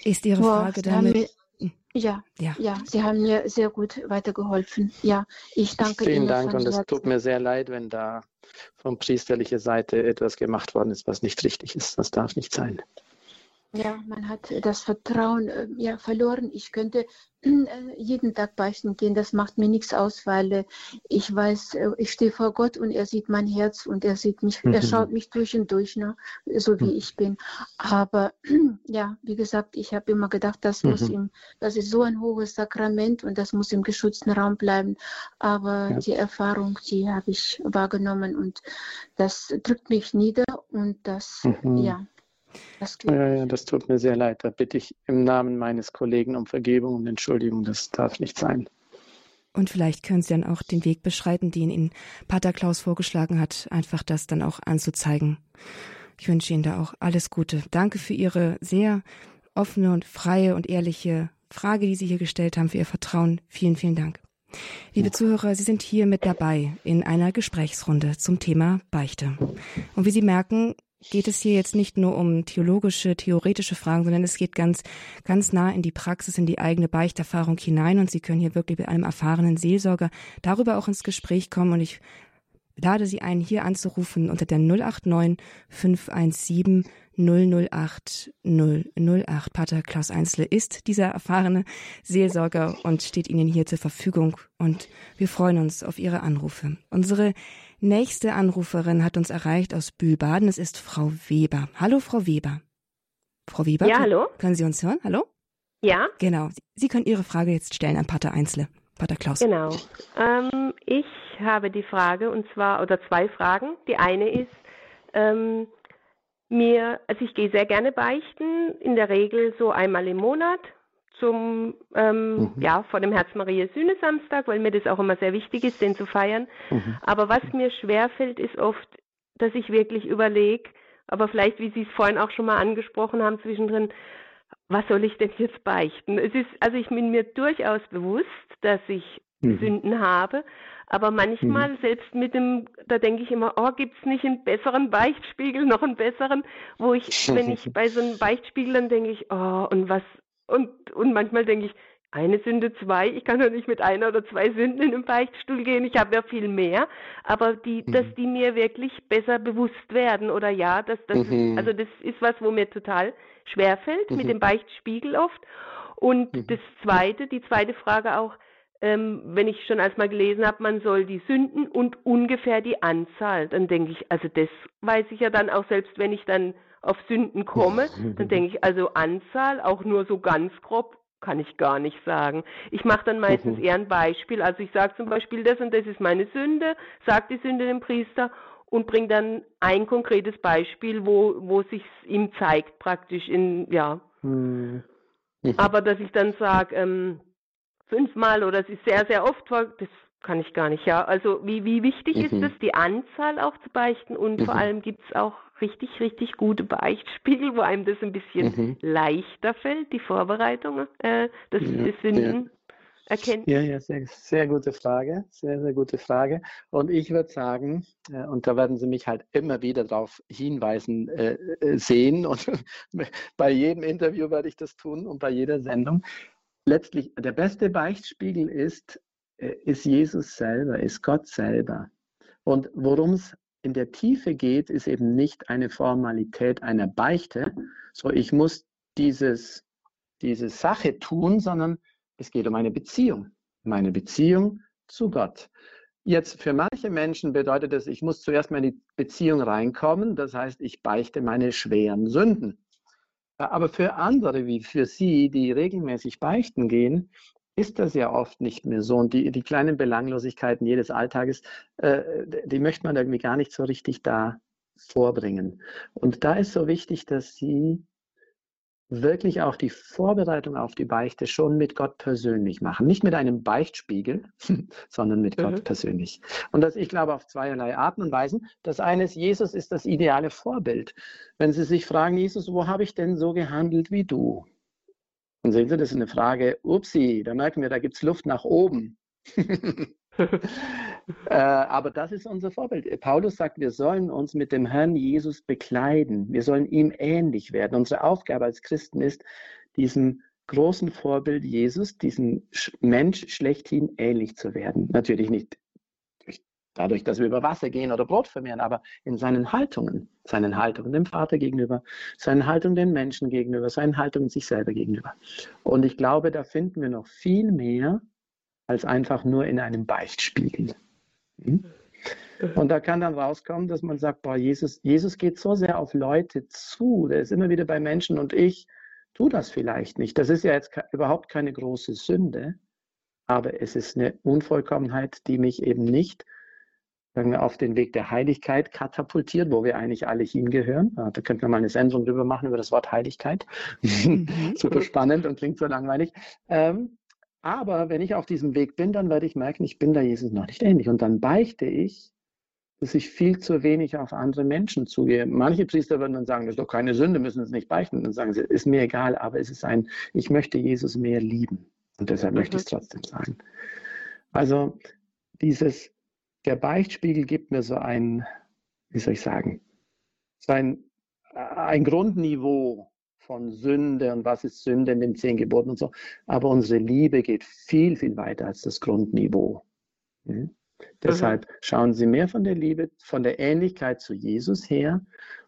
Ist Ihre Frage damit Ja, ja, ja, Sie haben mir sehr gut weitergeholfen. Ja, ich danke Vielen Ihnen. Vielen Dank und es tut mir sehr leid, wenn da von priesterlicher Seite etwas gemacht worden ist, was nicht richtig ist. Das darf nicht sein. Ja, man hat das Vertrauen äh, ja, verloren. Ich könnte äh, jeden Tag beichten gehen, das macht mir nichts aus, weil äh, ich weiß, äh, ich stehe vor Gott und er sieht mein Herz und er sieht mich, mhm. er schaut mich durch und durch, ne, so wie mhm. ich bin. Aber ja, wie gesagt, ich habe immer gedacht, das mhm. muss ihm, das ist so ein hohes Sakrament und das muss im geschützten Raum bleiben. Aber ja. die Erfahrung, die habe ich wahrgenommen und das drückt mich nieder und das, mhm. ja, das, ja, das tut mir sehr leid. Da bitte ich im Namen meines Kollegen um Vergebung und Entschuldigung. Das darf nicht sein. Und vielleicht können Sie dann auch den Weg beschreiten, den Ihnen Pater Klaus vorgeschlagen hat, einfach das dann auch anzuzeigen. Ich wünsche Ihnen da auch alles Gute. Danke für Ihre sehr offene und freie und ehrliche Frage, die Sie hier gestellt haben, für Ihr Vertrauen. Vielen, vielen Dank. Liebe Zuhörer, Sie sind hier mit dabei in einer Gesprächsrunde zum Thema Beichte. Und wie Sie merken, geht es hier jetzt nicht nur um theologische, theoretische Fragen, sondern es geht ganz, ganz nah in die Praxis, in die eigene Beichterfahrung hinein und Sie können hier wirklich mit einem erfahrenen Seelsorger darüber auch ins Gespräch kommen und ich lade Sie ein, hier anzurufen unter der 089 517 008 008. Pater Klaus Einzle ist dieser erfahrene Seelsorger und steht Ihnen hier zur Verfügung und wir freuen uns auf Ihre Anrufe. Unsere Nächste Anruferin hat uns erreicht aus Bühlbaden. Es ist Frau Weber. Hallo, Frau Weber. Frau Weber. Ja, hallo. Können Sie uns hören? Hallo? Ja. Genau. Sie können Ihre Frage jetzt stellen an Pater Einzle. Pater Klaus. Genau. Ähm, ich habe die Frage und zwar, oder zwei Fragen. Die eine ist, ähm, mir, also ich gehe sehr gerne beichten, in der Regel so einmal im Monat zum, ähm, mhm. ja, vor dem Herz Maria Sühne Samstag, weil mir das auch immer sehr wichtig ist, den zu feiern. Mhm. Aber was mir schwerfällt, ist oft, dass ich wirklich überlege, aber vielleicht, wie Sie es vorhin auch schon mal angesprochen haben, zwischendrin, was soll ich denn jetzt beichten? Es ist, also ich bin mir durchaus bewusst, dass ich mhm. Sünden habe, aber manchmal, mhm. selbst mit dem, da denke ich immer, oh, gibt es nicht einen besseren Beichtspiegel, noch einen besseren, wo ich, wenn ich bei so einem Beichtspiegel, dann denke ich, oh, und was, und, und manchmal denke ich, eine Sünde, zwei, ich kann doch nicht mit einer oder zwei Sünden in den Beichtstuhl gehen, ich habe ja viel mehr, aber die, mhm. dass die mir wirklich besser bewusst werden oder ja, dass das mhm. ist, also das ist was, wo mir total schwerfällt mhm. mit dem Beichtspiegel oft. Und mhm. das zweite, die zweite Frage auch, ähm, wenn ich schon als mal gelesen habe, man soll die Sünden und ungefähr die Anzahl, dann denke ich, also das weiß ich ja dann auch selbst, wenn ich dann auf Sünden komme, dann denke ich, also Anzahl, auch nur so ganz grob, kann ich gar nicht sagen. Ich mache dann meistens mhm. eher ein Beispiel. Also ich sage zum Beispiel, das und das ist meine Sünde, sage die Sünde dem Priester und bringe dann ein konkretes Beispiel, wo, wo sich ihm zeigt, praktisch in, ja. Mhm. Aber dass ich dann sage, ähm, fünfmal oder es ist sehr, sehr oft, das kann ich gar nicht, ja. Also wie, wie wichtig mhm. ist es, die Anzahl auch zu beichten und mhm. vor allem gibt es auch richtig, richtig gute Beichtspiegel, wo einem das ein bisschen mhm. leichter fällt, die Vorbereitung äh, des, ja, des Sünden. Ja. Erkennt. Ja, ja, sehr, sehr gute Frage, sehr, sehr gute Frage. Und ich würde sagen, äh, und da werden Sie mich halt immer wieder darauf hinweisen äh, äh sehen und bei jedem Interview werde ich das tun und bei jeder Sendung. Letztlich, der beste Beichtspiegel ist, äh, ist Jesus selber, ist Gott selber. Und worum es in der Tiefe geht, ist eben nicht eine Formalität einer Beichte, so ich muss dieses, diese Sache tun, sondern es geht um eine Beziehung, meine Beziehung zu Gott. Jetzt für manche Menschen bedeutet es, ich muss zuerst mal in die Beziehung reinkommen, das heißt, ich beichte meine schweren Sünden. Aber für andere, wie für Sie, die regelmäßig beichten gehen, ist das ja oft nicht mehr so. Und die, die kleinen Belanglosigkeiten jedes Alltages, äh, die möchte man irgendwie gar nicht so richtig da vorbringen. Und da ist so wichtig, dass Sie wirklich auch die Vorbereitung auf die Beichte schon mit Gott persönlich machen. Nicht mit einem Beichtspiegel, sondern mit mhm. Gott persönlich. Und das, ich glaube, auf zweierlei Arten und Weisen. Das eine ist, Jesus ist das ideale Vorbild. Wenn Sie sich fragen, Jesus, wo habe ich denn so gehandelt wie du? Und sehen Sie, das ist eine Frage, upsi, da merken wir, da gibt es Luft nach oben. äh, aber das ist unser Vorbild. Paulus sagt, wir sollen uns mit dem Herrn Jesus bekleiden. Wir sollen ihm ähnlich werden. Unsere Aufgabe als Christen ist, diesem großen Vorbild Jesus, diesem Mensch schlechthin ähnlich zu werden. Natürlich nicht dadurch, dass wir über Wasser gehen oder Brot vermehren, aber in seinen Haltungen, seinen Haltungen dem Vater gegenüber, seinen Haltungen den Menschen gegenüber, seinen Haltungen sich selber gegenüber. Und ich glaube, da finden wir noch viel mehr als einfach nur in einem Beichtspiegel. Hm? Und da kann dann rauskommen, dass man sagt, boah, Jesus, Jesus geht so sehr auf Leute zu, der ist immer wieder bei Menschen und ich tue das vielleicht nicht. Das ist ja jetzt überhaupt keine große Sünde, aber es ist eine Unvollkommenheit, die mich eben nicht sagen wir, auf den Weg der Heiligkeit katapultiert, wo wir eigentlich alle hingehören. Da könnten wir mal eine Sendung drüber machen über das Wort Heiligkeit. Mhm. Super spannend und klingt so langweilig. Ähm, aber wenn ich auf diesem Weg bin, dann werde ich merken, ich bin da Jesus noch nicht ähnlich. Und dann beichte ich, dass ich viel zu wenig auf andere Menschen zugehe. Manche Priester würden dann sagen, das ist doch keine Sünde, müssen es nicht beichten. Und dann sagen sie, ist mir egal, aber es ist ein, ich möchte Jesus mehr lieben. Und deshalb mhm. möchte ich es trotzdem sagen. Also dieses der Beichtspiegel gibt mir so ein, wie soll ich sagen, so ein, ein Grundniveau von Sünde und was ist Sünde in den zehn Geboten und so. Aber unsere Liebe geht viel, viel weiter als das Grundniveau. Mhm. Deshalb schauen Sie mehr von der Liebe, von der Ähnlichkeit zu Jesus her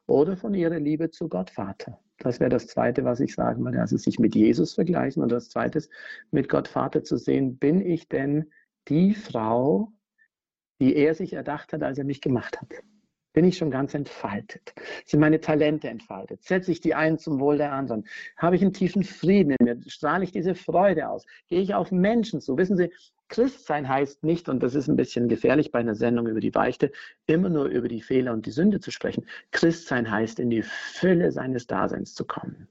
oder von Ihrer Liebe zu Gott Vater. Das wäre das Zweite, was ich sagen würde. Also sich mit Jesus vergleichen und das Zweite mit Gott Vater zu sehen, bin ich denn die Frau, die er sich erdacht hat, als er mich gemacht hat. Bin ich schon ganz entfaltet? Sind meine Talente entfaltet? Setze ich die einen zum Wohl der anderen? Habe ich einen tiefen Frieden in mir? Strahle ich diese Freude aus? Gehe ich auf Menschen zu? Wissen Sie, Christsein heißt nicht, und das ist ein bisschen gefährlich bei einer Sendung über die Beichte, immer nur über die Fehler und die Sünde zu sprechen. Christsein heißt, in die Fülle seines Daseins zu kommen.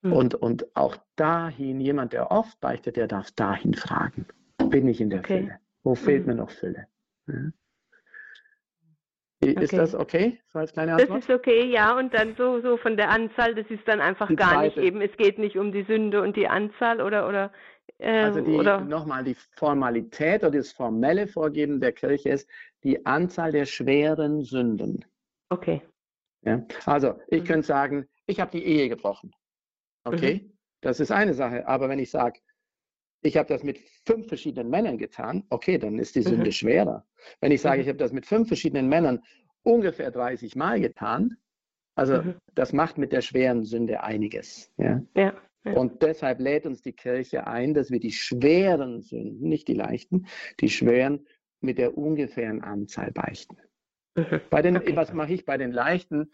Mhm. Und, und auch dahin, jemand, der oft beichtet, der darf dahin fragen. Bin ich in der okay. Fülle? Wo fehlt mhm. mir noch Fülle? Ist okay. das okay? So als kleine Antwort? Das ist okay, ja. Und dann so, so von der Anzahl, das ist dann einfach die gar zweite. nicht eben, es geht nicht um die Sünde und die Anzahl oder oder äh, also nochmal die Formalität oder das formelle Vorgeben der Kirche ist die Anzahl der schweren Sünden. Okay. Ja? Also ich mhm. könnte sagen, ich habe die Ehe gebrochen. Okay? Mhm. Das ist eine Sache. Aber wenn ich sage, ich habe das mit fünf verschiedenen Männern getan, okay, dann ist die Sünde mhm. schwerer. Wenn ich sage, mhm. ich habe das mit fünf verschiedenen Männern ungefähr 30 Mal getan, also mhm. das macht mit der schweren Sünde einiges. Ja? Ja, ja? Und deshalb lädt uns die Kirche ein, dass wir die schweren Sünden, nicht die leichten, die schweren mit der ungefähren Anzahl beichten. Mhm. Bei den, okay. Was mache ich bei den leichten?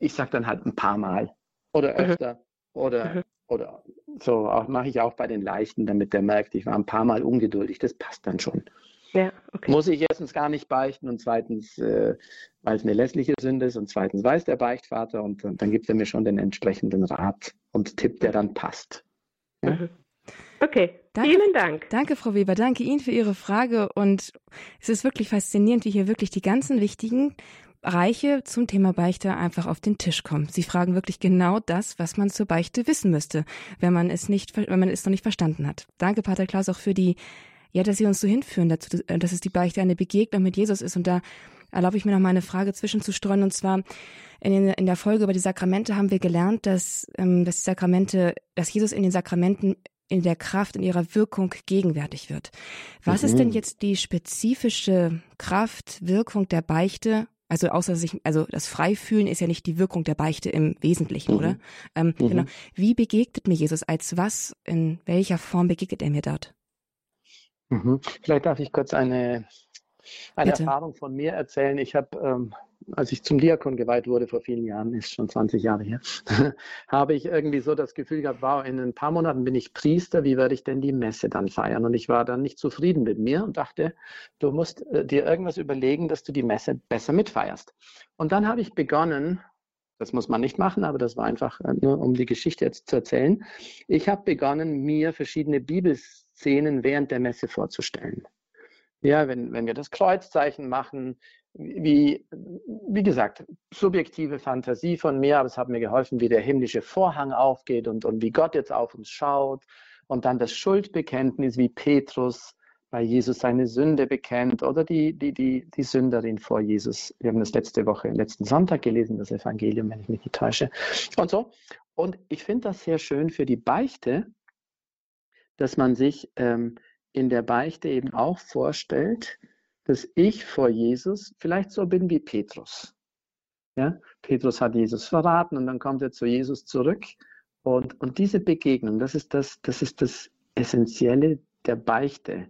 Ich sage dann halt ein paar Mal oder öfter oder, oder so mache ich auch bei den Leichten, damit der merkt, ich war ein paar Mal ungeduldig. Das passt dann schon. Ja, okay. Muss ich erstens gar nicht beichten und zweitens, äh, weil es eine lässliche Sünde ist und zweitens weiß der Beichtvater und, und dann gibt er mir schon den entsprechenden Rat und Tipp, der dann passt. Ja? Mhm. Okay, danke, vielen Dank. Danke, Frau Weber. Danke Ihnen für Ihre Frage. Und es ist wirklich faszinierend, wie hier wirklich die ganzen wichtigen Reiche zum Thema Beichte einfach auf den Tisch kommen. Sie fragen wirklich genau das, was man zur Beichte wissen müsste, wenn man es nicht, wenn man es noch nicht verstanden hat. Danke, Pater Klaus, auch für die, ja, dass Sie uns so hinführen dazu, dass es die Beichte eine Begegnung mit Jesus ist. Und da erlaube ich mir noch mal eine Frage zwischenzustreuen. Und zwar in, in der Folge über die Sakramente haben wir gelernt, dass, ähm, dass die Sakramente, dass Jesus in den Sakramenten in der Kraft, in ihrer Wirkung gegenwärtig wird. Was mhm. ist denn jetzt die spezifische Kraft, Wirkung der Beichte also außer sich, also das Freifühlen ist ja nicht die Wirkung der Beichte im Wesentlichen, mhm. oder? Ähm, mhm. Genau. Wie begegnet mir Jesus? Als was? In welcher Form begegnet er mir dort? Mhm. Vielleicht darf ich kurz eine, eine Erfahrung von mir erzählen. Ich habe ähm, als ich zum Diakon geweiht wurde vor vielen Jahren, ist schon 20 Jahre her, habe ich irgendwie so das Gefühl gehabt, wow, in ein paar Monaten bin ich Priester, wie werde ich denn die Messe dann feiern? Und ich war dann nicht zufrieden mit mir und dachte, du musst äh, dir irgendwas überlegen, dass du die Messe besser mitfeierst. Und dann habe ich begonnen, das muss man nicht machen, aber das war einfach äh, nur, um die Geschichte jetzt zu erzählen. Ich habe begonnen, mir verschiedene Bibelszenen während der Messe vorzustellen. Ja, wenn, wenn wir das Kreuzzeichen machen, wie, wie gesagt, subjektive Fantasie von mir, aber es hat mir geholfen, wie der himmlische Vorhang aufgeht und, und wie Gott jetzt auf uns schaut. Und dann das Schuldbekenntnis, wie Petrus bei Jesus seine Sünde bekennt oder die, die, die, die Sünderin vor Jesus. Wir haben das letzte Woche, letzten Sonntag gelesen, das Evangelium, wenn ich mich nicht täusche. Und so. Und ich finde das sehr schön für die Beichte, dass man sich ähm, in der Beichte eben auch vorstellt, dass ich vor Jesus vielleicht so bin wie Petrus. Ja? Petrus hat Jesus verraten und dann kommt er zu Jesus zurück. Und, und diese Begegnung, das ist das, das ist das Essentielle der Beichte.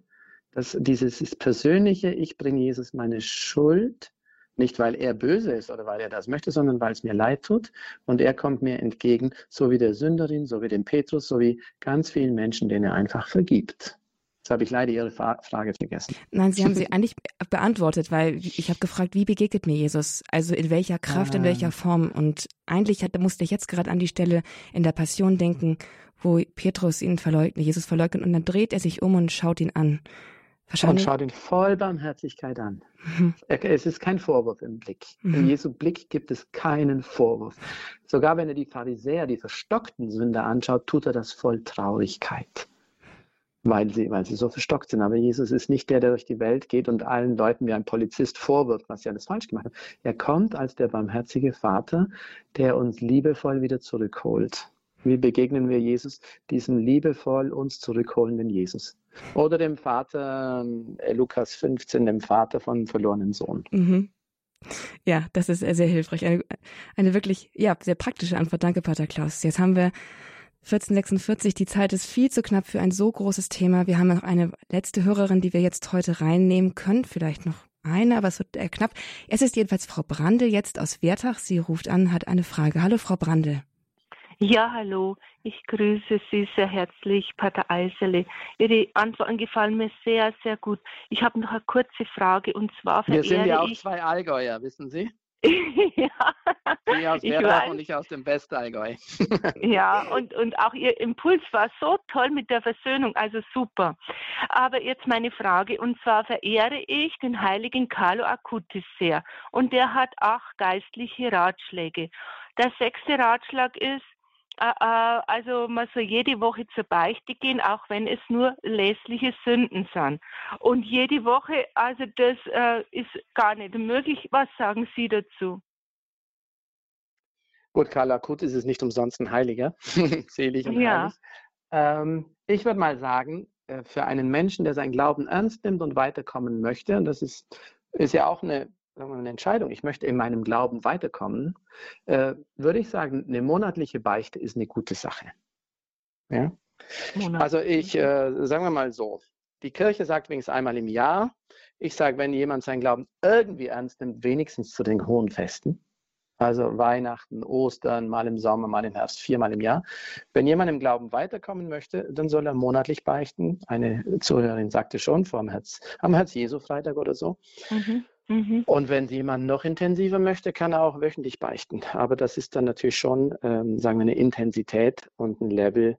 Das, dieses persönliche, ich bringe Jesus meine Schuld, nicht weil er böse ist oder weil er das möchte, sondern weil es mir leid tut. Und er kommt mir entgegen, so wie der Sünderin, so wie dem Petrus, so wie ganz vielen Menschen, denen er einfach vergibt. Jetzt habe ich leider Ihre Frage vergessen. Nein, Sie haben sie eigentlich beantwortet, weil ich habe gefragt, wie begegnet mir Jesus? Also in welcher Kraft, ah. in welcher Form? Und eigentlich hat, musste ich jetzt gerade an die Stelle in der Passion denken, wo Petrus ihn verleugnet, Jesus verleugnet, und dann dreht er sich um und schaut ihn an. Und schaut ihn voll Barmherzigkeit an. Mhm. Es ist kein Vorwurf im Blick. Mhm. In Jesu Blick gibt es keinen Vorwurf. Sogar wenn er die Pharisäer, die verstockten Sünder anschaut, tut er das voll Traurigkeit, weil sie, weil sie so verstockt sind. Aber Jesus ist nicht der, der durch die Welt geht und allen Leuten wie ein Polizist vorwirft, was sie alles falsch gemacht haben. Er kommt als der barmherzige Vater, der uns liebevoll wieder zurückholt. Wie begegnen wir Jesus? Diesen liebevoll uns zurückholenden Jesus. Oder dem Vater, äh, Lukas 15, dem Vater von verlorenen Sohn. Mhm. Ja, das ist sehr, sehr hilfreich. Eine, eine wirklich, ja, sehr praktische Antwort. Danke, Pater Klaus. Jetzt haben wir 1446. Die Zeit ist viel zu knapp für ein so großes Thema. Wir haben noch eine letzte Hörerin, die wir jetzt heute reinnehmen können. Vielleicht noch eine, aber es wird eher knapp. Es ist jedenfalls Frau Brandl jetzt aus Wertach. Sie ruft an, hat eine Frage. Hallo, Frau Brandl. Ja, hallo. Ich grüße Sie sehr herzlich, Pater Eisele. Ihre Antworten gefallen mir sehr, sehr gut. Ich habe noch eine kurze Frage und zwar Wir sind ja auch ich... zwei Allgäuer, wissen Sie? ja. Sie aus Werder und ich aus dem Westallgäu. ja, und, und auch Ihr Impuls war so toll mit der Versöhnung, also super. Aber jetzt meine Frage, und zwar verehre ich den heiligen Carlo Acutis sehr. Und der hat acht geistliche Ratschläge. Der sechste Ratschlag ist, also man soll jede Woche zur Beichte gehen, auch wenn es nur lässliche Sünden sind. Und jede Woche, also das äh, ist gar nicht möglich. Was sagen Sie dazu? Gut, Karl Akut ist es nicht umsonst ein Heiliger, selig und ja. heilig. Ähm, ich würde mal sagen, äh, für einen Menschen, der seinen Glauben ernst nimmt und weiterkommen möchte, und das ist, ist ja auch eine eine Entscheidung, ich möchte in meinem Glauben weiterkommen, äh, würde ich sagen, eine monatliche Beichte ist eine gute Sache. Ja? Also ich, äh, sagen wir mal so, die Kirche sagt wenigstens einmal im Jahr, ich sage, wenn jemand seinen Glauben irgendwie ernst nimmt, wenigstens zu den hohen Festen, also Weihnachten, Ostern, mal im Sommer, mal im Herbst, viermal im Jahr. Wenn jemand im Glauben weiterkommen möchte, dann soll er monatlich beichten. Eine Zuhörerin sagte schon, vor dem Herz, am Herz-Jesu-Freitag oder so. Mhm. Mhm. Und wenn jemand noch intensiver möchte, kann er auch wöchentlich beichten. Aber das ist dann natürlich schon, ähm, sagen wir, eine Intensität und ein Level.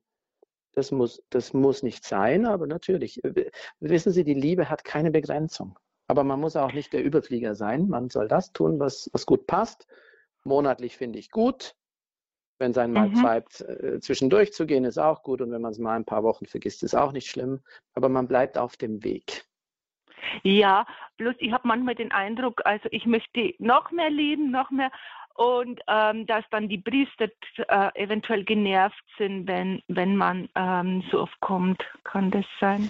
Das muss, das muss nicht sein, aber natürlich. Wissen Sie, die Liebe hat keine Begrenzung. Aber man muss auch nicht der Überflieger sein. Man soll das tun, was, was gut passt. Monatlich finde ich gut. Wenn es einmal mhm. Zeit äh, zwischendurch zu gehen, ist auch gut. Und wenn man es mal ein paar Wochen vergisst, ist auch nicht schlimm. Aber man bleibt auf dem Weg. Ja, bloß ich habe manchmal den Eindruck, also ich möchte noch mehr lieben, noch mehr und ähm, dass dann die Priester äh, eventuell genervt sind, wenn, wenn man ähm, so oft kommt. Kann das sein?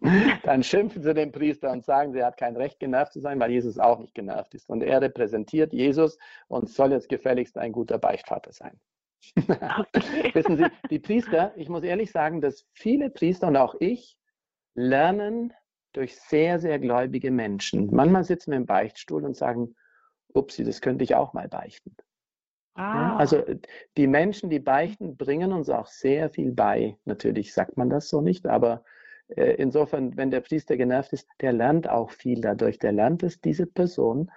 dann schimpfen sie den Priester und sagen, sie hat kein Recht, genervt zu sein, weil Jesus auch nicht genervt ist. Und er repräsentiert Jesus und soll jetzt gefälligst ein guter Beichtvater sein. Okay. Wissen Sie, die Priester, ich muss ehrlich sagen, dass viele Priester und auch ich lernen durch sehr, sehr gläubige Menschen. Manchmal sitzen wir im Beichtstuhl und sagen, upsi, das könnte ich auch mal beichten. Ah. Also äh, die Menschen, die beichten, bringen uns auch sehr viel bei. Natürlich sagt man das so nicht, aber äh, insofern, wenn der Priester genervt ist, der lernt auch viel dadurch. Der lernt, dass diese Person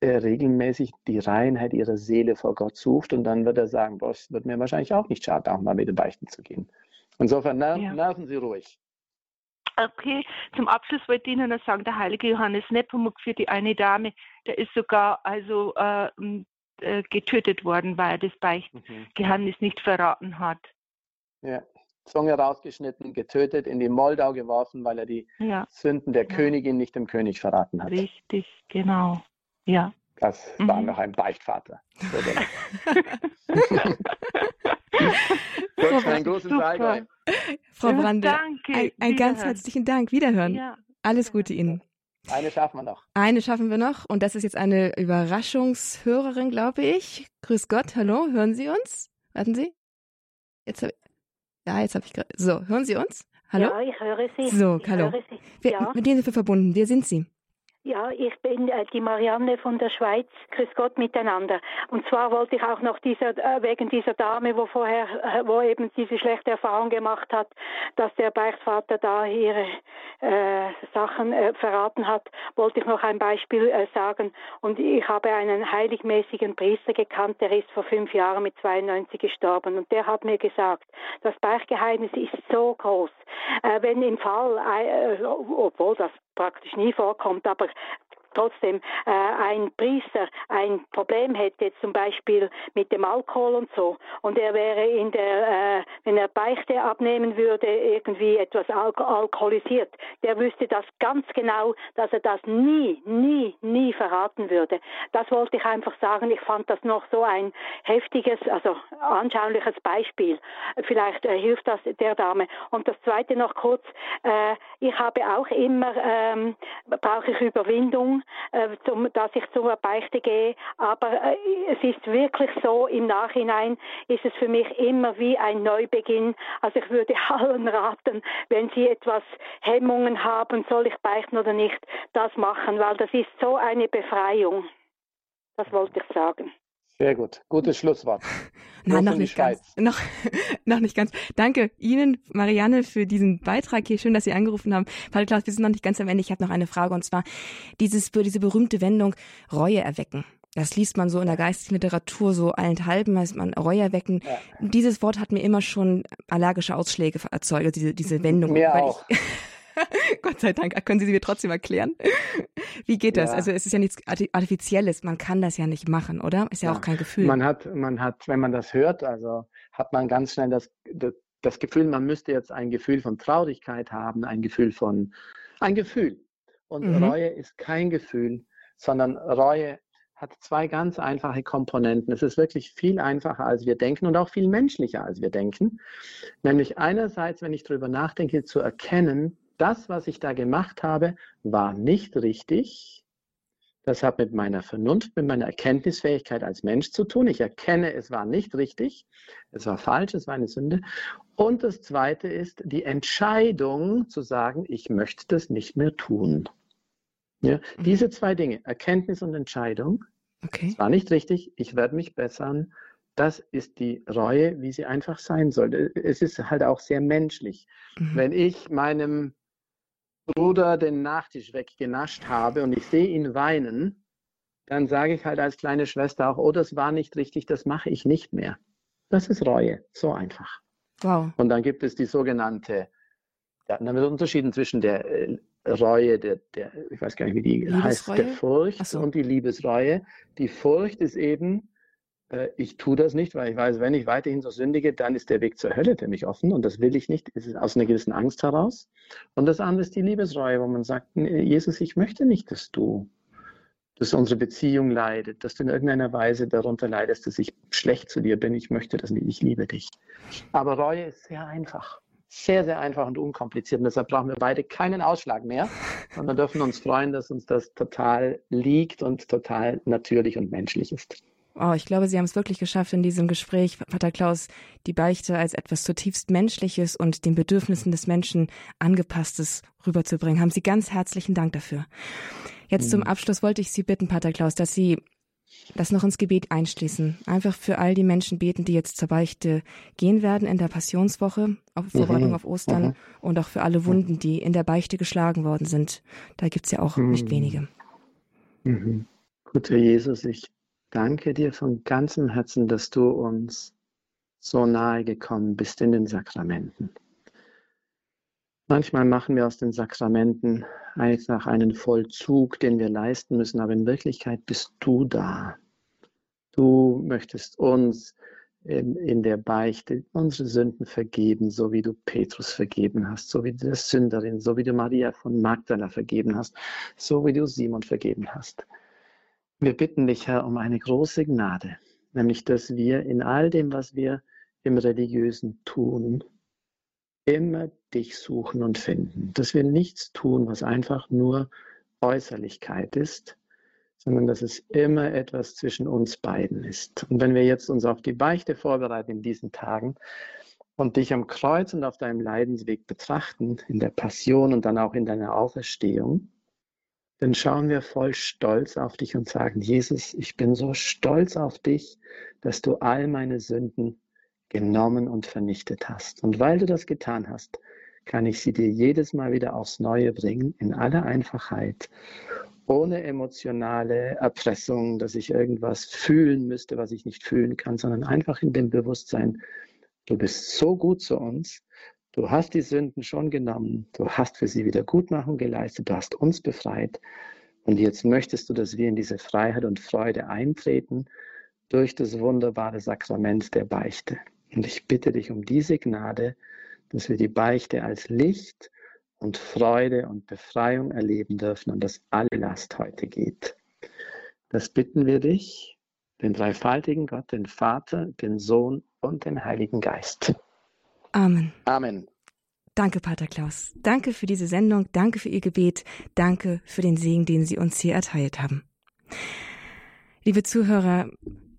äh, regelmäßig die Reinheit ihrer Seele vor Gott sucht und dann wird er sagen, boah, es wird mir wahrscheinlich auch nicht schade, auch mal mit dem Beichten zu gehen. Insofern ner ja. nerven Sie ruhig. Okay, zum Abschluss wollte ich Ihnen noch sagen, der heilige Johannes Nepomuk für die eine Dame, der ist sogar also äh, äh, getötet worden, weil er das Beichtgeheimnis mhm. nicht verraten hat. Ja, Zunge rausgeschnitten, getötet, in die Moldau geworfen, weil er die ja. Sünden der ja. Königin nicht dem König verraten hat. Richtig, genau. Ja. Das mhm. war noch ein Beichtvater. einen großen Frau, Frau Brande, danke. ein, ein ganz herzlichen Dank. Wiederhören. Ja. Alles Gute Ihnen. Eine schaffen wir noch. Eine schaffen wir noch. Und das ist jetzt eine Überraschungshörerin, glaube ich. Grüß Gott, hallo, hören Sie uns? Warten Sie. Jetzt hab, ja, jetzt habe ich gerade. So, hören Sie uns? Hallo? Ja, ich höre Sie. So, ich hallo. Sie. Wer, ja. Mit denen sind wir verbunden. Wer sind Sie? Ja, ich bin äh, die Marianne von der Schweiz. Grüß Gott miteinander. Und zwar wollte ich auch noch dieser, äh, wegen dieser Dame, wo vorher, äh, wo eben diese schlechte Erfahrung gemacht hat, dass der Beichtvater da ihre äh, Sachen äh, verraten hat, wollte ich noch ein Beispiel äh, sagen. Und ich habe einen heiligmäßigen Priester gekannt, der ist vor fünf Jahren mit 92 gestorben. Und der hat mir gesagt, das Beichtgeheimnis ist so groß. wenn im Fall, obwohl das praktisch nie vorkommt, aber trotzdem äh, ein Priester ein Problem hätte, zum Beispiel mit dem Alkohol und so, und er wäre in der, äh, wenn er Beichte abnehmen würde, irgendwie etwas al alkoholisiert, der wüsste das ganz genau, dass er das nie, nie, nie verraten würde. Das wollte ich einfach sagen. Ich fand das noch so ein heftiges, also anschauliches Beispiel. Vielleicht äh, hilft das der Dame. Und das Zweite noch kurz. Äh, ich habe auch immer, ähm, brauche ich Überwindung äh, zum, dass ich zur Beichte gehe. Aber äh, es ist wirklich so, im Nachhinein ist es für mich immer wie ein Neubeginn. Also ich würde allen raten, wenn sie etwas Hemmungen haben, soll ich beichten oder nicht, das machen, weil das ist so eine Befreiung. Das wollte ich sagen. Sehr gut. Gutes Schlusswort. Nein, noch nicht ganz. Noch, noch nicht ganz. Danke Ihnen, Marianne, für diesen Beitrag hier. Schön, dass Sie angerufen haben. Paul Klaus, wir sind noch nicht ganz am Ende. Ich habe noch eine Frage und zwar dieses, diese berühmte Wendung Reue erwecken. Das liest man so in der geistigen Literatur so allenthalben, heißt man Reue erwecken. Ja. Dieses Wort hat mir immer schon allergische Ausschläge erzeugt, diese, diese Wendung. Mir auch. Ich, Gott sei Dank. Können Sie sie mir trotzdem erklären? Wie geht das? Ja. Also es ist ja nichts Artifizielles. Man kann das ja nicht machen, oder? Ist ja, ja, auch kein Gefühl. Man hat, man hat, wenn man das hört, also hat man ganz schnell das, das, das Gefühl, man müsste jetzt ein Gefühl von Traurigkeit haben, ein Gefühl von, ein Gefühl. Und mhm. Reue ist kein Gefühl, sondern Reue hat zwei ganz einfache Komponenten. Es ist wirklich viel einfacher, als wir denken und auch viel menschlicher, als wir denken. Nämlich einerseits, wenn ich darüber nachdenke, zu erkennen, das, was ich da gemacht habe, war nicht richtig. Das hat mit meiner Vernunft, mit meiner Erkenntnisfähigkeit als Mensch zu tun. Ich erkenne, es war nicht richtig, es war falsch, es war eine Sünde. Und das Zweite ist die Entscheidung zu sagen, ich möchte das nicht mehr tun. Ja, mhm. Diese zwei Dinge, Erkenntnis und Entscheidung, okay. es war nicht richtig, ich werde mich bessern, das ist die Reue, wie sie einfach sein sollte. Es ist halt auch sehr menschlich. Mhm. Wenn ich meinem Bruder den Nachtisch weggenascht habe und ich sehe ihn weinen, dann sage ich halt als kleine Schwester auch, oh, das war nicht richtig, das mache ich nicht mehr. Das ist Reue, so einfach. Wow. Und dann gibt es die sogenannte, ja, dann wird unterschieden zwischen der äh, Reue, der, der, ich weiß gar nicht, wie die heißt, der Furcht so. und die Liebesreue. Die Furcht ist eben, ich tue das nicht, weil ich weiß, wenn ich weiterhin so sündige, dann ist der Weg zur Hölle für mich offen und das will ich nicht, es ist aus einer gewissen Angst heraus. Und das andere ist die Liebesreue, wo man sagt, Jesus, ich möchte nicht, dass du, dass unsere Beziehung leidet, dass du in irgendeiner Weise darunter leidest, dass ich schlecht zu dir bin, ich möchte das nicht, ich liebe dich. Aber Reue ist sehr einfach. Sehr, sehr einfach und unkompliziert. Und deshalb brauchen wir beide keinen Ausschlag mehr, sondern dürfen uns freuen, dass uns das total liegt und total natürlich und menschlich ist. Oh, ich glaube, Sie haben es wirklich geschafft, in diesem Gespräch, Pater Klaus, die Beichte als etwas zutiefst Menschliches und den Bedürfnissen des Menschen angepasstes rüberzubringen. Haben Sie ganz herzlichen Dank dafür. Jetzt mhm. zum Abschluss wollte ich Sie bitten, Pater Klaus, dass Sie das noch ins Gebet einschließen. Einfach für all die Menschen beten, die jetzt zur Beichte gehen werden in der Passionswoche, auf Vorbereitung mhm. auf Ostern mhm. und auch für alle Wunden, die in der Beichte geschlagen worden sind. Da gibt es ja auch nicht mhm. wenige. Mhm. Guter Jesus, ich danke dir von ganzem Herzen, dass du uns so nahe gekommen bist in den Sakramenten. Manchmal machen wir aus den Sakramenten einfach einen Vollzug, den wir leisten müssen, aber in Wirklichkeit bist du da. Du möchtest uns in, der Beichte unsere Sünden vergeben, so wie du Petrus vergeben hast, so wie du der Sünderin, so wie du Maria von Magdala vergeben hast, so wie du Simon vergeben hast. Wir bitten dich, Herr, um eine große Gnade, nämlich dass wir in all dem, was wir im religiösen Tun immer dich suchen und finden. Dass wir nichts tun, was einfach nur Äußerlichkeit ist, sondern dass es immer etwas zwischen uns beiden ist. Und wenn wir jetzt uns auf die Beichte vorbereiten in diesen Tagen und dich am Kreuz und auf deinem Leidensweg betrachten, in der Passion und dann auch in deiner Auferstehung, dann schauen wir voll Stolz auf dich und sagen, Jesus, ich bin so stolz auf dich, dass du all meine Sünden genommen und vernichtet hast. Und weil du das getan hast, kann ich sie dir jedes Mal wieder aufs Neue bringen, in aller Einfachheit, ohne emotionale Erpressung, dass ich irgendwas fühlen müsste, was ich nicht fühlen kann, sondern einfach in dem Bewusstsein, du bist so gut zu uns, Du hast die Sünden schon genommen, du hast für sie Wiedergutmachung geleistet, du hast uns befreit. Und jetzt möchtest du, dass wir in diese Freiheit und Freude eintreten durch das wunderbare Sakrament der Beichte. Und ich bitte dich um diese Gnade, dass wir die Beichte als Licht und Freude und Befreiung erleben dürfen und dass alle Last heute geht. Das bitten wir dich, den dreifaltigen Gott, den Vater, den Sohn und den Heiligen Geist. Amen. Amen. Danke, Pater Klaus. Danke für diese Sendung. Danke für Ihr Gebet. Danke für den Segen, den Sie uns hier erteilt haben. Liebe Zuhörer,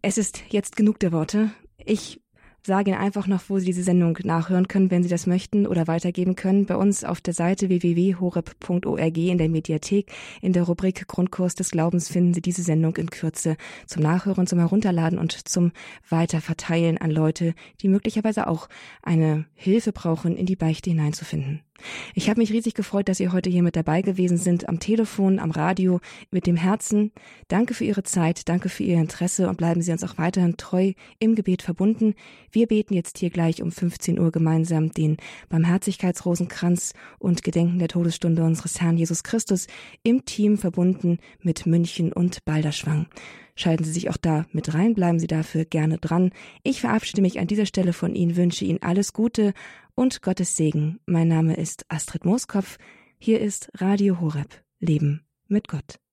es ist jetzt genug der Worte. Ich sage Ihnen einfach noch, wo Sie diese Sendung nachhören können, wenn Sie das möchten oder weitergeben können. Bei uns auf der Seite www.horeb.org in der Mediathek in der Rubrik Grundkurs des Glaubens finden Sie diese Sendung in Kürze zum Nachhören, zum Herunterladen und zum Weiterverteilen an Leute, die möglicherweise auch eine Hilfe brauchen, in die Beichte hineinzufinden. Ich habe mich riesig gefreut, dass Sie heute hier mit dabei gewesen sind, am Telefon, am Radio, mit dem Herzen. Danke für Ihre Zeit, danke für Ihr Interesse und bleiben Sie uns auch weiterhin treu im Gebet verbunden. Wir beten jetzt hier gleich um 15 Uhr gemeinsam den Barmherzigkeitsrosenkranz und gedenken der Todesstunde unseres Herrn Jesus Christus im Team verbunden mit München und Balderschwang. Schalten Sie sich auch da mit rein, bleiben Sie dafür gerne dran. Ich verabschiede mich an dieser Stelle von Ihnen, wünsche Ihnen alles Gute und Gottes Segen. Mein Name ist Astrid Mooskopf. Hier ist Radio Horeb. Leben mit Gott.